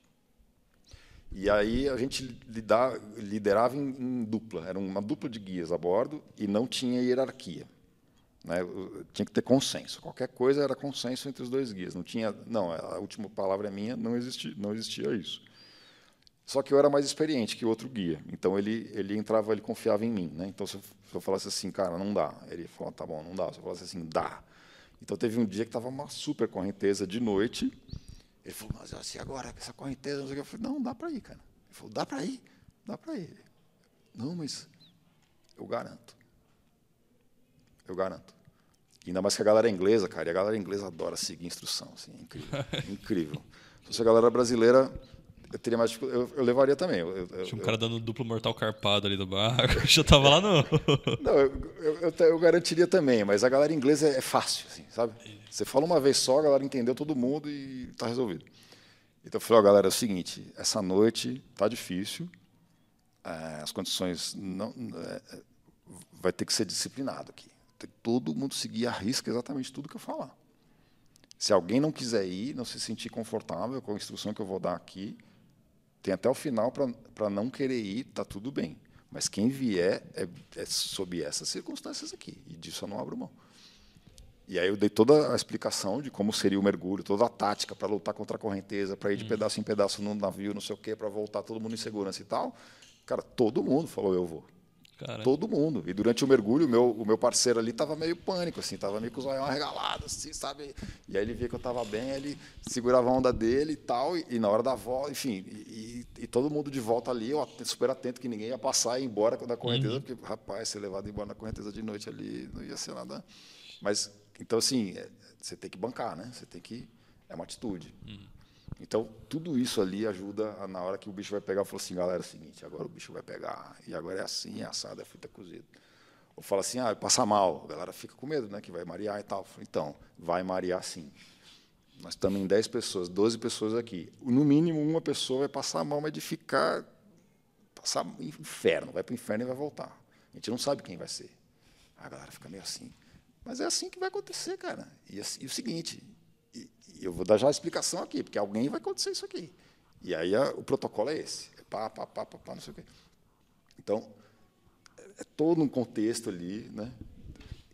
E aí a gente lidar, liderava em, em, dupla, era uma dupla de guias a bordo e não tinha hierarquia. Né? Tinha que ter consenso. Qualquer coisa era consenso entre os dois guias. Não tinha, não, a última palavra é minha, não existia, não existia isso. Só que eu era mais experiente que o outro guia, então ele ele entrava, ele confiava em mim, né? Então se eu, se eu falasse assim, cara, não dá, ele falou, tá bom, não dá. Se eu falasse assim, dá. Então teve um dia que estava uma super correnteza de noite Ele falou, mas assim, agora, essa correnteza, não sei o que. Eu falei, não, dá para ir, cara. Ele falou, dá para ir, dá para ir. Não, mas eu garanto. Eu garanto. Ainda mais que a galera é inglesa, cara, e a galera inglesa adora seguir instrução, assim, é incrível. incrível. Se fosse a galera brasileira, eu teria mais eu, eu levaria também. Eu, eu, Tinha um cara dando duplo mortal carpado ali do barco, já tava lá no... Não, eu, garantiria também, mas a galera inglesa é, é fácil, assim, sabe? Você fala uma vez só, a galera entendeu todo mundo e está resolvido. Então eu falei, ó, galera, é o seguinte, essa noite tá difícil, é, as condições não é, vai ter que ser disciplinado aqui. Tem todo mundo seguir a risca exatamente tudo que eu falar. Se alguém não quiser ir, não se sentir confortável com a instrução que eu vou dar aqui, tem até o final para não querer ir, está tudo bem. Mas quem vier é, é sob essas circunstâncias aqui, e disso eu não abro mão. E aí eu dei toda a explicação de como seria o mergulho, toda a tática para lutar contra a correnteza, para ir de uhum. pedaço em pedaço no navio, não sei o quê, para voltar todo mundo em segurança e tal. Cara, todo mundo falou eu vou. Cara. Todo mundo. E durante o mergulho, o meu, o meu parceiro ali estava meio pânico, assim, estava meio com os olhos arregalados, assim, sabe? E aí ele via que eu estava bem, ele segurava a onda dele e tal, e, e na hora da volta, enfim, e, e, todo mundo de volta ali, eu super atento que ninguém ia passar e ir embora da correnteza, uhum. porque, rapaz, ser levado embora na correnteza de noite ali não ia ser nada. Mas, então, assim, é, você tem que bancar, né? Você tem que. É uma atitude. Uhum. Então, tudo isso ali ajuda a, na hora que o bicho vai pegar, eu falo assim, galera, é o seguinte, agora o bicho vai pegar, e agora é assim, é assado, é frita cozida. Ou fala assim, ah, passa mal, a galera fica com medo, né, que vai marear e tal. Então, vai marear sim. Nós estamos em 10 pessoas, 12 pessoas aqui. No mínimo, uma pessoa vai passar mal, mas de ficar, passar inferno, vai para o inferno e vai voltar. A gente não sabe quem vai ser. A galera fica meio assim. Mas é assim que vai acontecer, cara. E, assim, e o seguinte, eu vou dar já a explicação aqui, porque alguém vai acontecer isso aqui. E aí a, o protocolo é esse. É pá, pá, pá, pá, pá, não sei o quê. Então, é todo um contexto ali, né?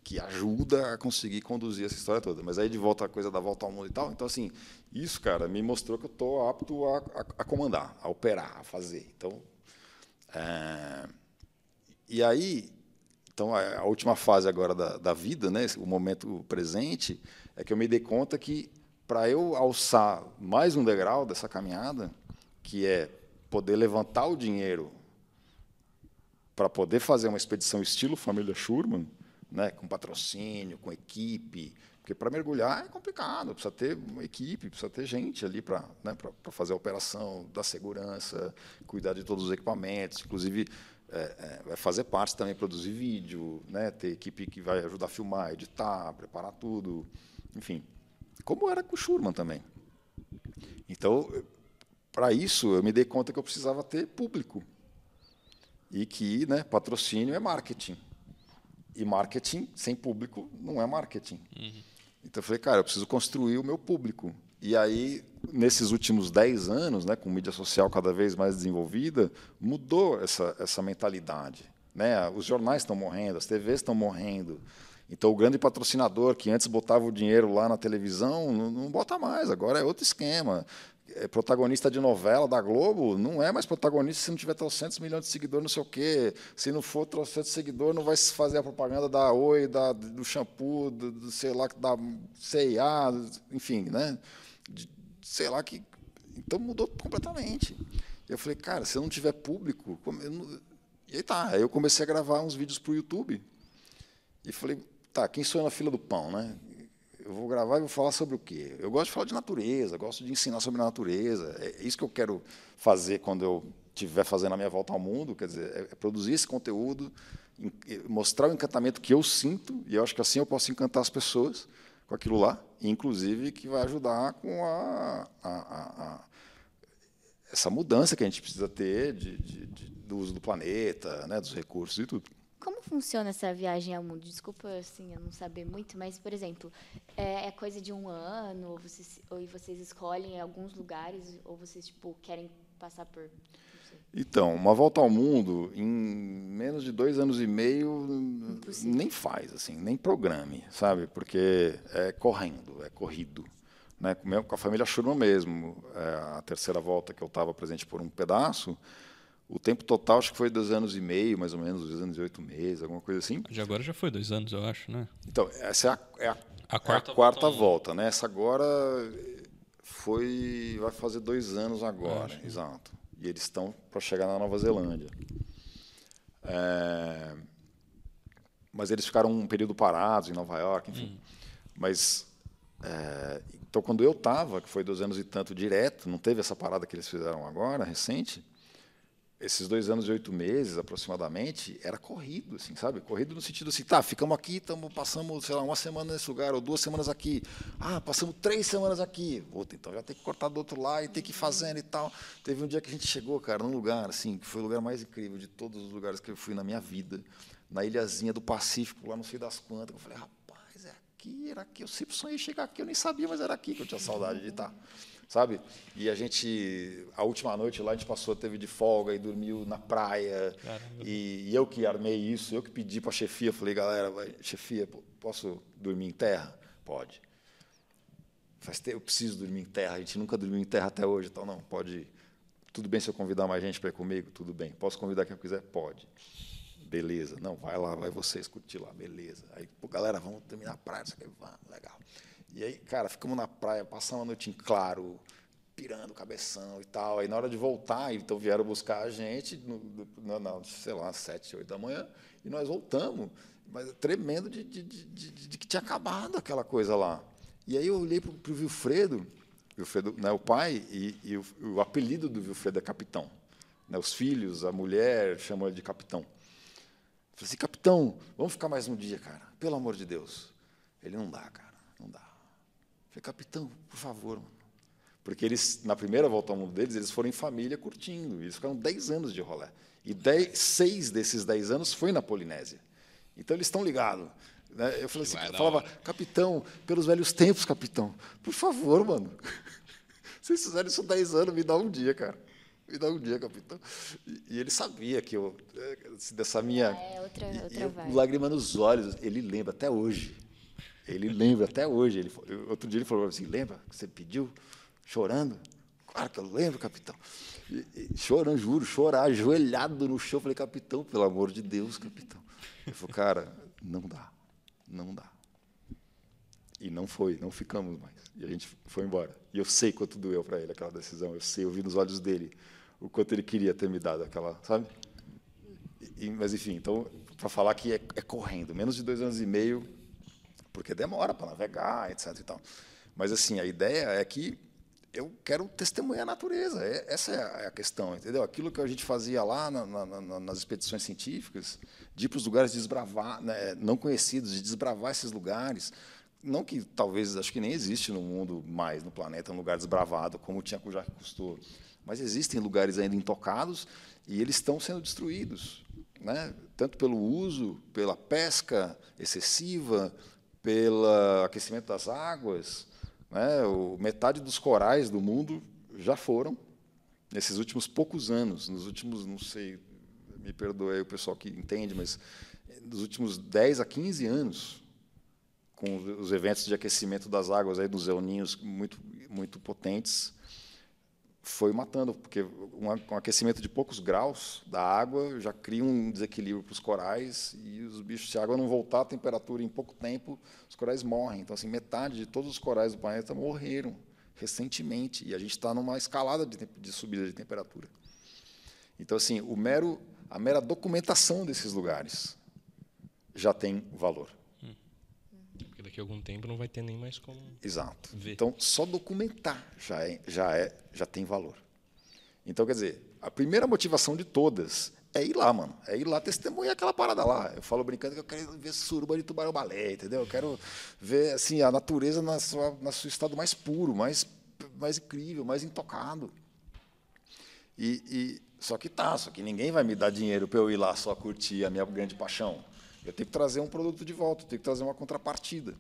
que ajuda a conseguir conduzir essa história toda. Mas aí de volta a coisa da volta ao mundo e tal. Então assim, isso, cara, me mostrou que eu estou apto a, a, a, comandar, a operar, a fazer. Então, é... e aí, então a, a, última fase agora da, da vida, né, o momento presente, é que eu me dei conta que para eu alçar mais um degrau dessa caminhada, que é poder levantar o dinheiro para poder fazer uma expedição estilo família Schurman, né, com patrocínio, com equipe, porque para mergulhar é complicado, precisa ter uma equipe, precisa ter gente ali para né, fazer a operação, da segurança, cuidar de todos os equipamentos, inclusive é, é, vai fazer parte também produzir vídeo, né, ter equipe que vai ajudar a filmar, editar, preparar tudo, enfim como era com o Schurman também. Então, para isso, eu me dei conta que eu precisava ter público. E que né, patrocínio é marketing. E marketing sem público não é marketing. Uhum. Então, eu falei, cara, eu preciso construir o meu público. E aí, nesses últimos 10 anos, né, com mídia social cada vez mais desenvolvida, mudou essa, essa mentalidade. Né? Os jornais estão morrendo, as TVs estão morrendo. Então, o grande patrocinador que antes botava o dinheiro lá na televisão, não, não bota mais, agora é outro esquema. É protagonista de novela da Globo, não é mais protagonista se não tiver 300 milhões de seguidores, não sei o quê. Se não for 300 seguidores, não vai fazer a propaganda da Oi, da, do shampoo, do, do sei lá, da CIA, enfim, né? De, sei lá que. Então mudou completamente. Eu falei, cara, se eu não tiver público. Não... E aí tá. Aí eu comecei a gravar uns vídeos para o YouTube. E falei, tá, quem sou eu na fila do pão, né? Eu vou gravar e vou falar sobre o quê? Eu gosto de falar de natureza, gosto de ensinar sobre a natureza. É isso que eu quero fazer quando eu estiver fazendo a minha volta ao mundo, quer dizer, é, é produzir esse conteúdo, mostrar o encantamento que eu sinto, e eu acho que assim eu posso encantar as pessoas com aquilo lá, inclusive que vai ajudar com a, a, a, a essa mudança que a gente precisa ter de, de, de, do uso do planeta, né, dos recursos e tudo. Como funciona essa viagem ao mundo? Desculpa, assim, eu não saber muito, mas, por exemplo, é, é coisa de um ano, ou vocês, ou vocês escolhem alguns lugares, ou vocês, tipo, querem passar por... Então, uma volta ao mundo, em menos de dois anos e meio, Impossível. nem faz, assim, nem programe, sabe? Porque é correndo, é corrido. Né? Com a família Schurman mesmo, é a terceira volta que eu estava presente por um pedaço, o tempo total acho que foi dois anos e meio, mais ou menos, dois anos e oito meses, alguma coisa assim. De agora já foi dois anos, eu acho, né? Então, essa é a, é a, a quarta, é a quarta volta, volta, né? Essa agora foi vai fazer dois anos agora, exato. E eles estão para chegar na Nova Zelândia. É, mas eles ficaram um período parados em Nova York, enfim. Mas é, então quando eu estava, que foi dois anos e tanto direto, não teve essa parada que eles fizeram agora, recente esses dois anos e oito meses, aproximadamente, era corrido, assim, sabe? Corrido no sentido assim, tá, ficamos aqui, tamo, passamos, sei lá, uma semana nesse lugar, ou duas semanas aqui. Ah, passamos três semanas aqui. Puta, então já tem que cortar do outro lado e tem que ir fazendo e tal. Teve um dia que a gente chegou, cara, num lugar, assim, que foi o lugar mais incrível de todos os lugares que eu fui na minha vida, na ilhazinha do Pacífico, lá não sei das quantas. Eu falei, rapaz, é aqui, era aqui. Eu sempre sonhei chegar aqui, eu nem sabia, mas era aqui que eu tinha saudade de estar sabe? E a gente, a última noite lá, a gente passou, teve de folga e dormiu na praia. E, e, eu que armei isso, eu que pedi para a chefia, falei, galera, chefia, posso dormir em terra? Pode. Faz tempo, eu preciso dormir em terra, a gente nunca dormiu em terra até hoje, então não, pode ir. Tudo bem se eu convidar mais gente para ir comigo? Tudo bem. Posso convidar quem eu quiser? Pode. Beleza. Não, vai lá, vai vocês curtir lá, beleza. Aí, pô, galera, vamos terminar a praia, isso aqui, vamos, legal. E aí, cara, ficamos na praia, passamos a noite em claro, pirando cabeção e tal. Aí na hora de voltar, então vieram buscar a gente, no, no, no, sei lá, sete, oito da manhã, e nós voltamos, mas tremendo de, de, de, de, que tinha acabado aquela coisa lá. E aí eu olhei para o Wilfredo, Wilfredo, né, o pai, e, e o, o, apelido do Wilfredo é Capitão. Né, os filhos, a mulher chamam ele de Capitão. Falei assim, Capitão, vamos ficar mais um dia, cara, pelo amor de Deus. Ele não dá, cara. Falei, capitão, por favor. Porque eles, na primeira volta ao mundo deles, eles foram em família curtindo. Eles ficaram 10 anos de rolé. E dez, seis desses 10 anos foi na Polinésia. Então eles estão ligados. Né? Eu falei assim, eu falava, capitão, pelos velhos tempos, capitão, por favor, mano. Vocês fizeram isso 10 anos, me dá um dia, cara. Me dá um dia, capitão. E, e ele sabia que eu, eh, dessa minha. É, outra, outra eu, lágrima nos olhos, ele lembra até hoje. Ele lembra até hoje. Ele, outro dia ele falou assim: lembra que você pediu? Chorando? Claro que eu lembro, capitão. E, e, chorando, juro, chorar, ajoelhado no chão. Falei, capitão, pelo amor de Deus, capitão. Ele falou, cara, não dá, não dá. E não foi, não ficamos mais. E a gente foi embora. E eu sei quanto doeu para ele aquela decisão. Eu sei, eu vi nos olhos dele o quanto ele queria ter me dado aquela, sabe? E, mas enfim, então para falar que é, é correndo, menos de dois anos e meio porque demora para navegar, etc. E tal. Mas assim, a ideia é que eu quero testemunhar a natureza. É, essa é a questão, entendeu? Aquilo que a gente fazia lá na, na, nas expedições científicas, de ir para os lugares desbravar, né, não conhecidos, de desbravar esses lugares. Não que talvez, acho que nem existe no mundo mais, no planeta, um lugar desbravado, como tinha com Jacques Cousteau. Mas existem lugares ainda intocados e eles estão sendo destruídos. Né? Tanto pelo uso, pela pesca excessiva, pelo aquecimento das águas. Né? O, metade dos corais do mundo já foram nesses últimos poucos anos, nos últimos, não sei, me perdoe o pessoal que entende, mas nos últimos 10 a 15 anos, com os eventos de aquecimento das águas aí dos El muito muito potentes, foi matando, porque um, aquecimento de poucos graus da água já cria um desequilíbrio para os corais e os bichos, se a água não voltar à temperatura em pouco tempo, os corais morrem. Então, assim, metade de todos os corais do planeta morreram recentemente e a gente está numa escalada de, de subida de temperatura. Então, assim, o mero, a mera documentação desses lugares já tem valor daqui a algum tempo não vai ter nem mais como. Exato. Ver. Então, só documentar já, é, já, é, já tem valor. Então, quer dizer, a primeira motivação de todas é ir lá, mano. É ir lá testemunhar aquela parada lá. Eu falo brincando que eu quero ver suruba de tubarão-balé, entendeu? Eu quero ver assim, a natureza na sua, na seu estado mais puro, mais, mais incrível, mais intocado. E, e, só que tá, só que ninguém vai me dar dinheiro para eu ir lá só curtir a minha grande paixão. Eu tenho que trazer um produto de volta, eu tenho que trazer uma contrapartida.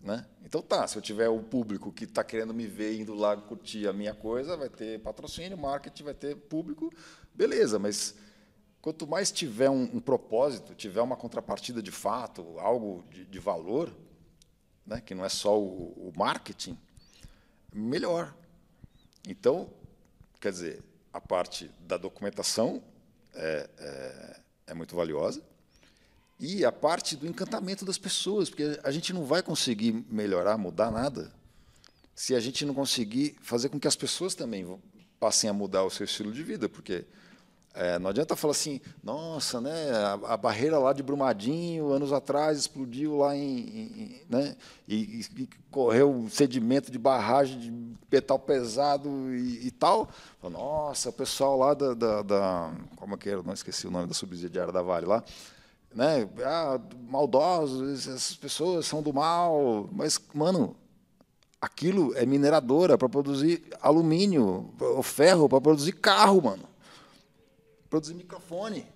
Né? Então tá, se eu tiver o público que está querendo me ver indo lá curtir a minha coisa, vai ter patrocínio, marketing, vai ter público, beleza, mas quanto mais tiver um, um propósito, tiver uma contrapartida de fato, algo de, de valor, né, que não é só o, o marketing, melhor. Então, quer dizer, a parte da documentação é, é, é muito valiosa, e a parte do encantamento das pessoas, porque a gente não vai conseguir melhorar, mudar nada se a gente não conseguir fazer com que as pessoas também passem a mudar o seu estilo de vida, porque é, não adianta falar assim, nossa, né, a, a, barreira lá de Brumadinho, anos atrás, explodiu lá em. em né, e, e, correu sedimento de barragem de metal pesado e, e tal. Nossa, o pessoal lá da, da, da, Como é que era? Não esqueci o nome da subsidiária da Vale lá. Né, ah, maldosos, essas pessoas são do mal. Mas, mano, aquilo é mineradora para produzir alumínio, o ferro para produzir carro, mano produzir microfone.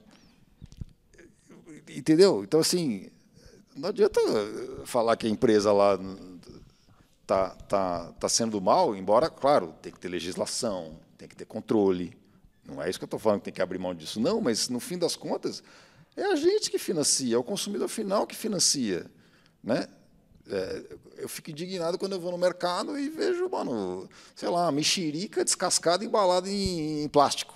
Entendeu? Então, assim, não adianta falar que a empresa lá está tá, tá sendo mal, embora, claro, tem que ter legislação, tem que ter controle. Não é isso que eu estou falando, que tem que abrir mão disso. Não, mas, no fim das contas, é a gente que financia, é o consumidor final que financia. Né? É, eu fico indignado quando eu vou no mercado e vejo, mano, sei lá, mexerica descascada embalada em, em plástico.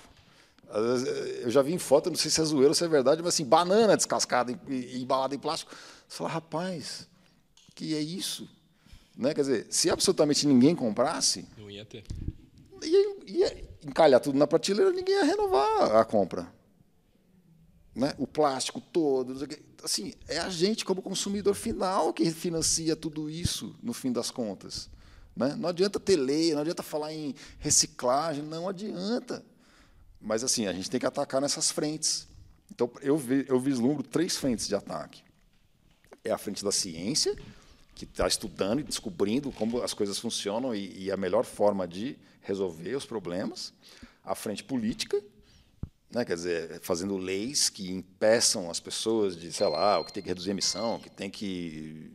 Eh, eu já vi em foto, não sei se é zoeiro ou se é verdade, mas assim, banana descascada e embalada em plástico. Você fala, rapaz, que é isso? Né? Quer dizer, se absolutamente ninguém comprasse. Não ia ter. Ia, ia encalhar tudo na prateleira, ninguém ia renovar a compra. Né? O plástico todo. Assim, é a gente, como consumidor final, que financia tudo isso, no fim das contas. Né? Não adianta ter lei, não adianta falar em reciclagem, não adianta. Mas assim, a gente tem que atacar nessas frentes. Então, eu, vi, eu vislumbro três frentes de ataque. É a frente da ciência, que está estudando e descobrindo como as coisas funcionam e, e, a melhor forma de resolver os problemas. A frente política, né, quer dizer, fazendo leis que impeçam as pessoas de, sei lá, o que tem que reduzir a emissão, que tem que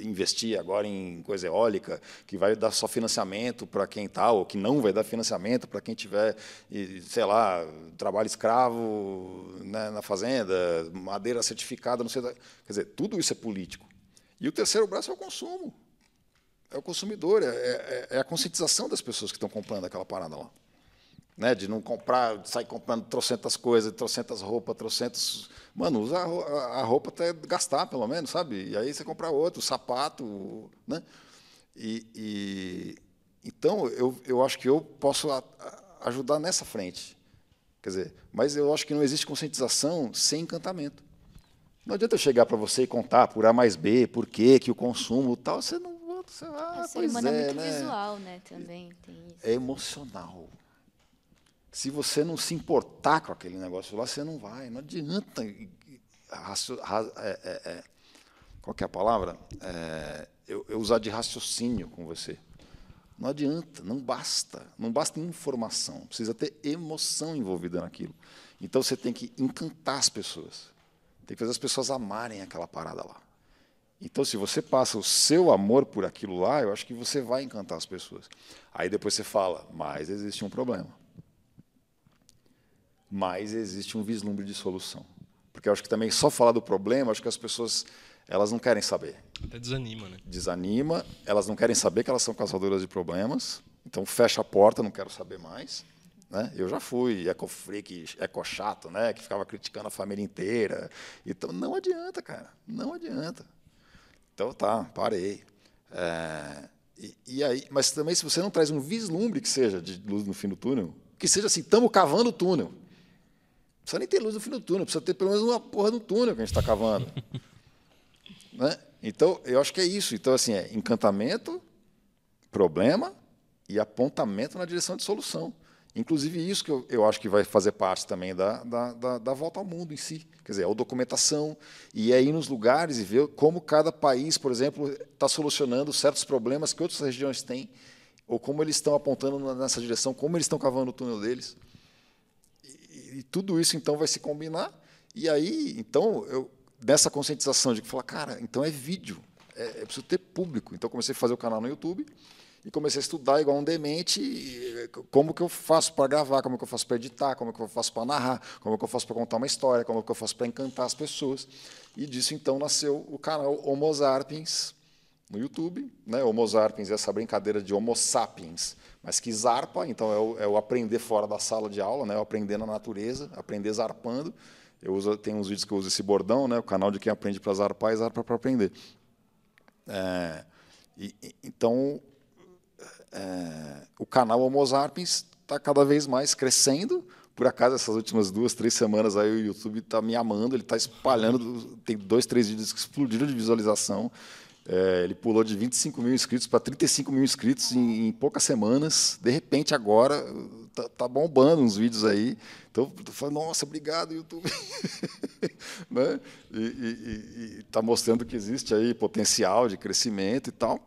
investir agora em coisa eólica, que vai dar só financiamento para quem está, ou que não vai dar financiamento para quem tiver, sei lá, trabalho escravo né, na fazenda, madeira certificada, não sei. Quer dizer, tudo isso é político. E o terceiro braço é o consumo. É o consumidor, é, é, é a conscientização das pessoas que estão comprando aquela parada lá né, de não comprar, sair comprando trocentas coisas, trocentas roupas, trocentos. Mano, usa a roupa até gastar, pelo menos, sabe? E aí você compra outro, sapato, né? E, e então eu, eu acho que eu posso a, a ajudar nessa frente. Quer dizer, mas eu acho que não existe conscientização sem encantamento. Não adianta eu chegar para você e contar por A mais B, por quê, que o consumo tal, você não. Você, ah, o ser humano é, é muito né? visual, né? Também tem isso. É emocional. Se você não se importar com aquele negócio lá, você não vai. Não adianta. É, é, é, qual é a palavra? É, eu, eu usar de raciocínio com você. Não adianta, não basta. Não basta informação. Precisa ter emoção envolvida naquilo. Então você tem que encantar as pessoas. Tem que fazer as pessoas amarem aquela parada lá. Então, se você passa o seu amor por aquilo lá, eu acho que você vai encantar as pessoas. Aí depois você fala, mas existe um problema mais existe um vislumbre de solução. Porque eu acho que também só falar do problema, acho que as pessoas elas não querem saber. Até desanima, né? Desanima, elas não querem saber que elas são causadoras de problemas, então fecha a porta, não quero saber mais. Né? Eu já fui eco-freak, eco-chato, né? que ficava criticando a família inteira. Então, não adianta, cara, não adianta. Então, tá, parei. É, e, e, aí, mas também, se você não traz um vislumbre que seja de luz no fim do túnel, que seja assim, estamos cavando o túnel precisa nem ter luz no fim do túnel, precisa ter pelo menos uma porra do túnel que a gente está cavando. né? Então, eu acho que é isso. Então, assim, é encantamento, problema e apontamento na direção de solução. Inclusive, isso que eu, eu acho que vai fazer parte também da, da, da, da volta ao mundo em si. Quer dizer, é a documentação e é ir nos lugares e ver como cada país, por exemplo, está solucionando certos problemas que outras regiões têm, ou como eles estão apontando nessa direção, como eles estão cavando o túnel deles e tudo isso então vai se combinar. E aí, então, eu dessa conscientização de que falar, cara, então é vídeo, é, é preciso ter público. Então comecei a fazer o canal no YouTube e comecei a estudar igual um demente como que eu faço para gravar, como que eu faço para editar, como que eu faço para narrar, como que eu faço para contar uma história, como que eu faço para encantar as pessoas. E disso então nasceu o canal Homo Zarpins no YouTube, né? Homo Zarpins é essa brincadeira de Homo sapiens, mas que zarpa, então é o, é o, aprender fora da sala de aula, né? o aprender na natureza, aprender zarpando. Eu uso, tem uns vídeos que eu uso esse bordão, né? o canal de quem aprende para zarpar e zarpa para aprender. É, e, então, canal Homo sapiens está cada vez mais crescendo. Por acaso, essas últimas duas, três semanas aí o YouTube está me amando, ele está espalhando, tem dois, três vídeos que explodiram de visualização. É, ele pulou de 25 mil inscritos para 35 mil inscritos em, em, poucas semanas. De repente, agora, tá, tá, bombando uns vídeos aí. Então, eu falo, nossa, obrigado, YouTube. né? E está mostrando que existe aí potencial de crescimento e tal.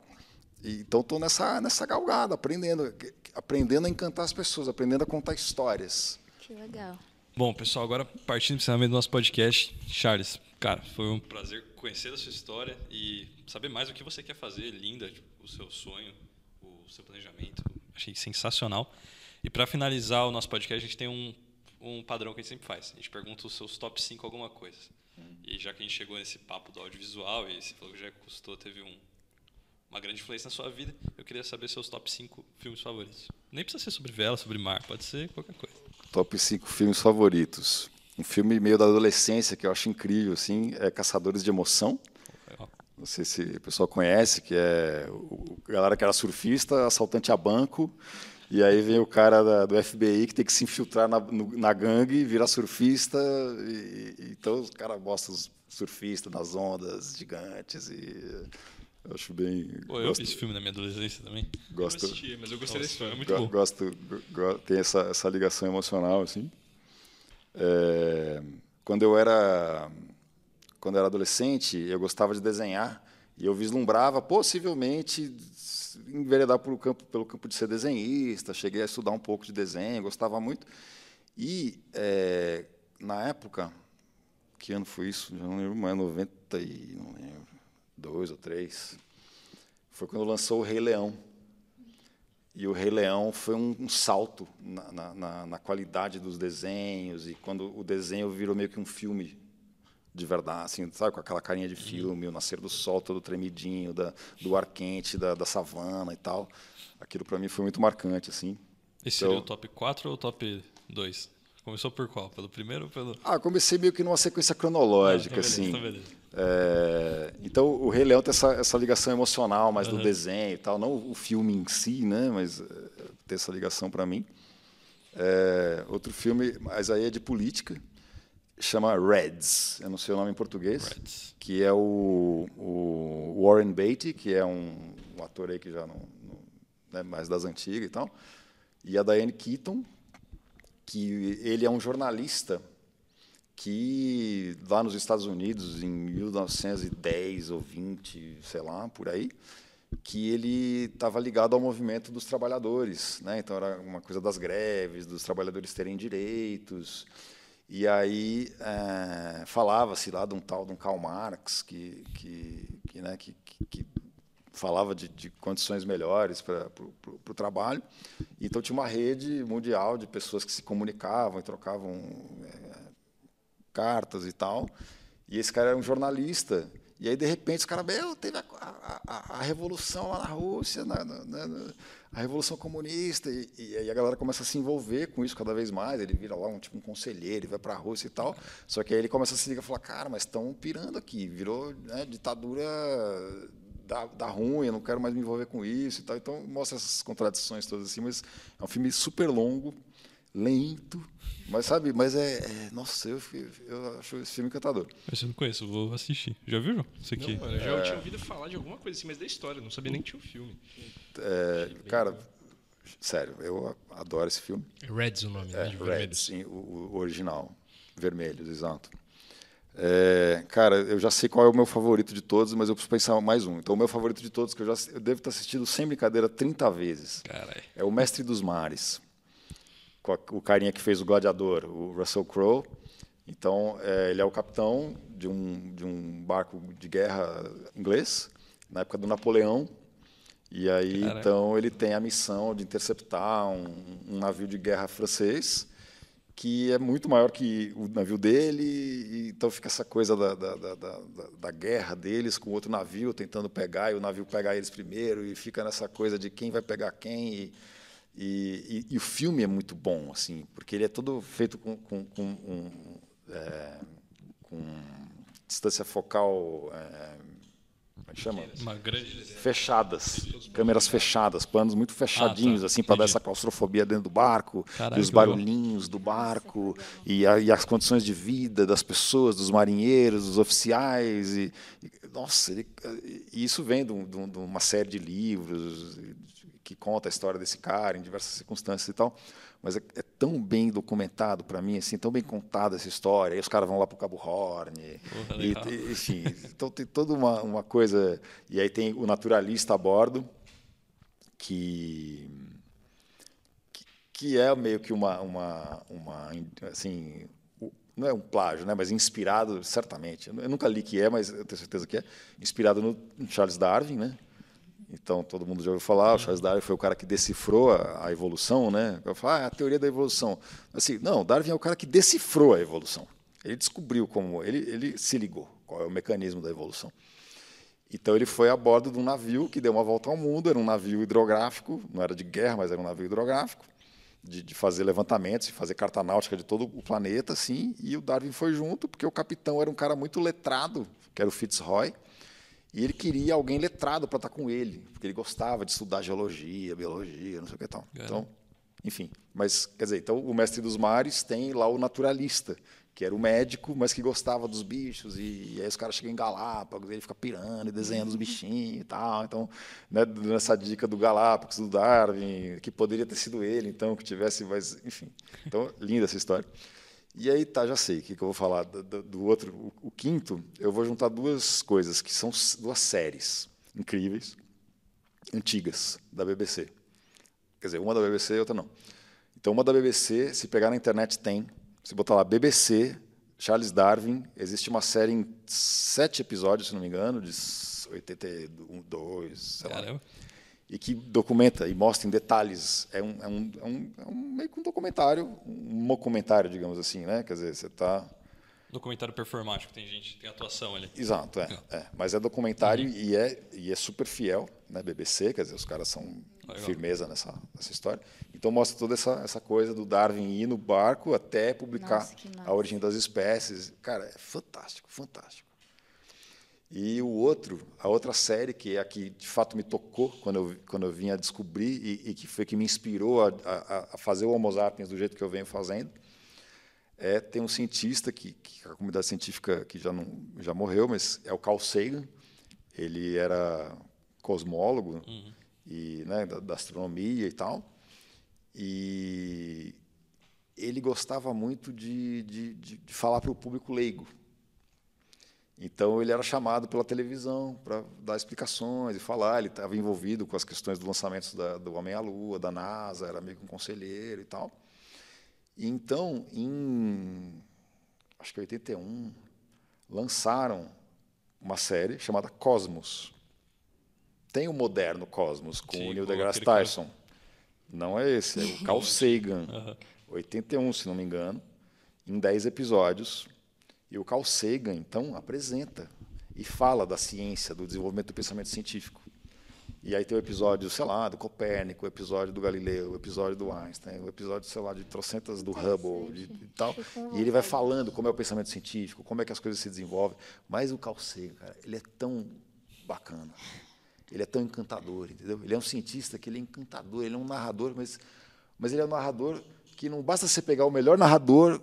E, então, estou nessa, nessa galgada, aprendendo, aprendendo a encantar as pessoas, aprendendo a contar histórias. Que legal. Bom, pessoal, agora partindo do encerramento do nosso podcast, Charles, cara, foi um prazer conhecer a sua história e saber mais o que você quer fazer, linda, tipo, o seu sonho, o seu planejamento. Achei sensacional. E para finalizar o nosso podcast, a gente tem um, um padrão que a gente sempre faz. A gente pergunta os seus top 5 alguma coisa. Hum. E já que a gente chegou nesse papo do audiovisual e você falou que já custou, teve um, uma grande influência na sua vida, eu queria saber seus top 5 filmes favoritos. Nem precisa ser sobre vela, sobre mar, pode ser qualquer coisa. Top 5 filmes favoritos. Um filme meio da adolescência que eu acho incrível, assim, é Caçadores de Emoção. Não sei se o pessoal conhece, que é o, a galera que era surfista, assaltante a banco, e aí vem o cara da, do FBI que tem que se infiltrar na, no, na gangue, virar surfista, e, e, então os caras mostram os surfistas nas ondas gigantes e eu acho bem. Pô, eu vi esse filme na minha adolescência também. Gosto, eu assisti, mas eu gostei desse filme, é muito go, bom. Gosto, go, tem essa, essa ligação emocional, assim. É, quando eu era quando eu era adolescente, eu gostava de desenhar e eu vislumbrava possivelmente enveredar por campo, pelo campo de ser desenhista. Cheguei a estudar um pouco de desenho, gostava muito. E é, na época, que ano foi isso? Já não lembro mais, 90 e não lembro, dois ou três. Foi quando lançou o Rei Leão. E o Rei Leão foi um, um salto na, na, na, qualidade dos desenhos e quando o desenho virou meio que um filme de verdade, assim, sabe, com aquela carinha de filme, o nascer do sol todo tremidinho, da, do ar quente, da, da savana e tal. Aquilo para mim foi muito marcante, assim. Esse então, seria o top 4 ou o top 2? Começou por qual? Pelo primeiro ou pelo. Ah, comecei meio que numa sequência cronológica, ah, tá beleza, assim. Tá beleza. É, então o Rei Leão tem essa, essa ligação emocional mais uhum. do desenho e tal, não o filme em si, né? Mas é, tem essa ligação para mim. É, outro filme, mas aí é de política, chama Reds, eu não sei o nome em português, Reds. que é o, o, Warren Beatty, que é um, um ator aí que já não, não né, mais das antigas e tal, e a Diane Keaton, que ele é um jornalista que lá nos Estados Unidos, em 1910 ou 20, sei lá, por aí, que ele estava ligado ao movimento dos trabalhadores, né? Então era uma coisa das greves, dos trabalhadores terem direitos. E aí é, falava-se lá de um tal de um Karl Marx que que que, né, que, que falava de, de, condições melhores para o trabalho. Então tinha uma rede mundial de pessoas que se comunicavam e trocavam é, cartas e tal. E esse cara era um jornalista. E aí, de repente, os caras, meu, teve a, a, a, revolução lá na Rússia, na, na, na a revolução comunista. E, e, aí a galera começa a se envolver com isso cada vez mais. Ele vira lá um tipo um conselheiro, ele vai para a Rússia e tal. Só que aí ele começa a se ligar e falar, cara, mas estão pirando aqui. Virou né, ditadura da, da ruim, eu não quero mais me envolver com isso e tal. Então mostra essas contradições todas assim, mas é um filme super longo, lento, mas sabe, mas é, é nossa, eu, eu acho esse filme encantador. Mas eu não conheço, vou assistir. Já viu, João? Isso aqui. Não, eu já é... tinha ouvido falar de alguma coisa assim, mas da história, não sabia nem que tinha o um filme. É, cara, sério, eu adoro esse filme. Reds o nome, é, né? De Reds, sim, o, o, original. Vermelhos, exato. É, cara, eu já sei qual é o meu favorito de todos, mas eu preciso pensar mais um. Então, o meu favorito de todos, que eu já eu devo ter assistido sem brincadeira 30 vezes, Carai. é O Mestre dos Mares o carinha que fez o Gladiador, o Russell Crowe. Então, é, ele é o capitão de um, de um barco de guerra inglês, na época do Napoleão. E aí, Caraca. então, ele tem a missão de interceptar um, um, navio de guerra francês, que é muito maior que o navio dele. E, então, fica essa coisa da, da, da, da, da guerra deles com outro navio, tentando pegar, e o navio pegar eles primeiro, e fica nessa coisa de quem vai pegar quem. E, e, e, e, o filme é muito bom, assim, porque ele é todo feito com, com, com, um, é, com distância focal, é, como é que chama? Uma grande... Fechadas. câmeras fechadas, planos muito fechadinhos, Ah, tá. assim, para dar essa claustrofobia dentro do barco, Caralho, e os barulhinhos do barco, e, a- e as condições de vida das pessoas, dos marinheiros, dos oficiais. E, e- nossa, ele- e isso vem de, um- de um- de uma série de livros que conta a história desse cara em diversas circunstâncias e tal. Mas é, é tão bem documentado para mim, assim, tão bem contada essa história. Aí os caras vão lá para o Cabo Horn, Porra, e, e- enfim, então tem toda uma, uma coisa. E aí tem o naturalista a bordo, que, que, é meio que uma, uma, uma assim, não é um plágio, né, mas inspirado, certamente. Eu nunca li que é, mas eu tenho certeza que é, inspirado no Charles Darwin, né? Então, todo mundo já ouviu falar, o Charles Darwin foi o cara que decifrou a, a evolução, né? Eu falo, ah, a teoria da evolução. Assim, não, Darwin é o cara que decifrou a evolução. Ele descobriu como, ele, ele se ligou qual é o mecanismo da evolução. Então ele foi a bordo de um navio que deu uma volta ao mundo, era um navio hidrográfico, não era de guerra, mas era um navio hidrográfico, de, de fazer levantamentos, de fazer carta náutica de todo o planeta, assim, e o Darwin foi junto, porque o capitão era um cara muito letrado, que era o Fitzroy, e ele queria alguém letrado para estar com ele, porque ele gostava de estudar geologia, biologia, não sei o que tal. Então, enfim, mas quer dizer, então o mestre dos mares tem lá o naturalista, que era o médico, mas que gostava dos bichos e, e aí os caras chegam em Galápagos, ele fica pirando e desenhando os bichinhos e tal. Então, né, nessa dica do Galápagos, do Darwin, que poderia ter sido ele, então, que tivesse, mas enfim. Então, linda essa história. E aí, tá, já sei o que, que eu vou falar do, do- outro. O, o quinto, eu vou juntar duas coisas, que são duas séries incríveis, antigas, da BBC. Quer dizer, uma da BBC e outra não. Então, uma da BBC, se pegar na internet, tem. Se botar lá BBC, Charles Darwin, existe uma série em sete episódios, se não me engano, de 82, sei lá Caramba. E que documenta e mostra em detalhes. É um, é um, é um, é um meio que um documentário, um documentário, digamos assim, né? Quer dizer, você está Documentário performático, tem gente, tem atuação ali. Exato, é, é. Mas é documentário e, é, e é super fiel, né? BBC, quer dizer, os caras são Legal. firmeza nessa, nessa história. Então mostra toda essa, essa coisa do Darwin ir no barco até publicar Nossa, a origem das espécies. Cara, é fantástico, fantástico. E o outro, a outra série que é a que de fato me tocou quando eu, quando eu vim a descobrir e, e que foi que me inspirou a, a, a fazer o Homo sapiens do jeito que eu venho fazendo, é tem um cientista que, que a comunidade científica que já não já morreu, mas é o Carl Sagan. Ele era cosmólogo e né, da, da astronomia e tal. E ele gostava muito de, de, de, de falar para o público leigo. Então ele era chamado pela televisão para dar explicações e falar. Ele estava envolvido com as questões do lançamento da, do Homem à Lua, da NASA, era meio que um conselheiro e tal. E então, em acho que 81, lançaram uma série chamada Cosmos. Tem o moderno Cosmos com Sim, o Neil deGrasse aquele cara. Tyson. Não é esse, é o Carl Sagan. Aham. 81, se não me engano, em 10 episódios. E o Carl Sagan, então, apresenta e fala da ciência, do desenvolvimento do pensamento científico. E aí tem o episódio, sei lá, do Copérnico, o episódio do Galileu, o episódio do Einstein, o episódio, sei lá, de trocentas do Hubble de, e tal. E ele vai falando como é o pensamento científico, como é que as coisas se desenvolvem. Mas o Carl Sagan, cara, ele é tão bacana. Ele é tão encantador, entendeu? Ele é um cientista que ele é encantador, ele é um narrador, mas, mas ele é um narrador que não basta você pegar o melhor narrador,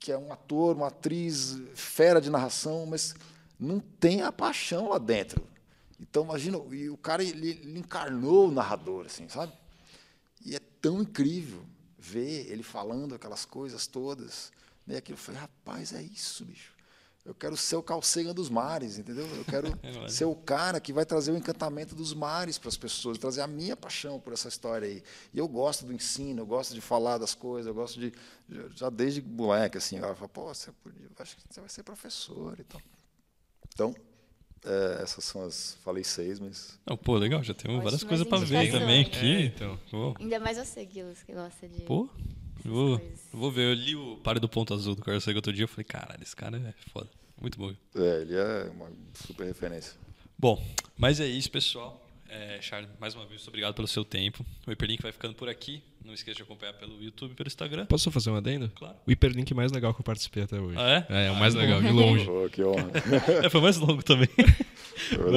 que é um ator, uma atriz fera de narração, mas não tem a paixão lá dentro. Então, imagina, e o cara ele, ele encarnou o narrador, assim, sabe? E é tão incrível ver ele falando aquelas coisas todas. Né? Aquilo, falei, rapaz, é isso, bicho. Eu quero ser o calcega dos mares, entendeu? Eu quero É, ser o cara que vai trazer o encantamento dos mares para as pessoas, trazer a minha paixão por essa história aí. E eu gosto do ensino, eu gosto de falar das coisas, eu gosto de. Já, desde moleque, assim, eu falo, pô, você, podia, acho que você vai ser professor e tal. Então, é, essas são as. Falei seis, mas. Não, pô, legal, já temos várias coisas pra ver também aqui. É, então. Pô, Ainda mais você, Guilherme, que gosta de. pô, vou, vou ver. Eu li o Pare do Ponto Azul do Carlos Sagan outro dia. Eu falei, caralho, esse cara é foda. Muito bom. É, ele é uma super referência. Bom, mas é isso, pessoal. É, Charles, mais uma vez, muito obrigado pelo seu tempo. O Hyperlink vai ficando por aqui. Não esqueça de acompanhar pelo YouTube e pelo Instagram. Posso só fazer um adendo? Claro. O hiperlink mais legal que eu participei até hoje. Ah, é? É, o mais legal, de longe. Pô, que honra. É, foi mais longo também.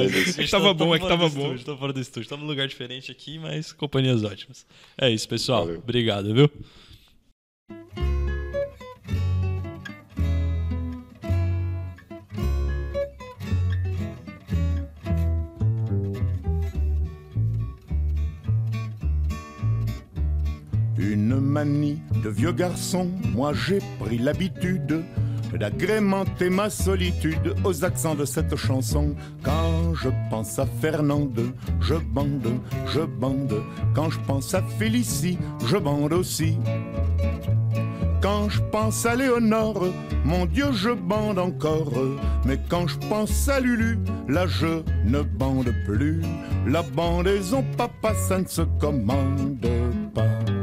Disso. A gente Tava bom, é que fora tava do bom. Estúdio, tava fora do estúdio. Tava num lugar diferente aqui, mas companhias ótimas. É isso, pessoal. Valeu. Obrigado, viu? Une manie de vieux garçon, moi j'ai pris l'habitude d'agrémenter ma solitude aux accents de cette chanson. Quand je pense à Fernande, je bande, je bande. Quand je pense à Félicie, je bande aussi. Quand je pense à Léonore, mon Dieu, je bande encore. Mais quand je pense à Lulu, là je ne bande plus. La bandaison, papa, ça ne se commande pas.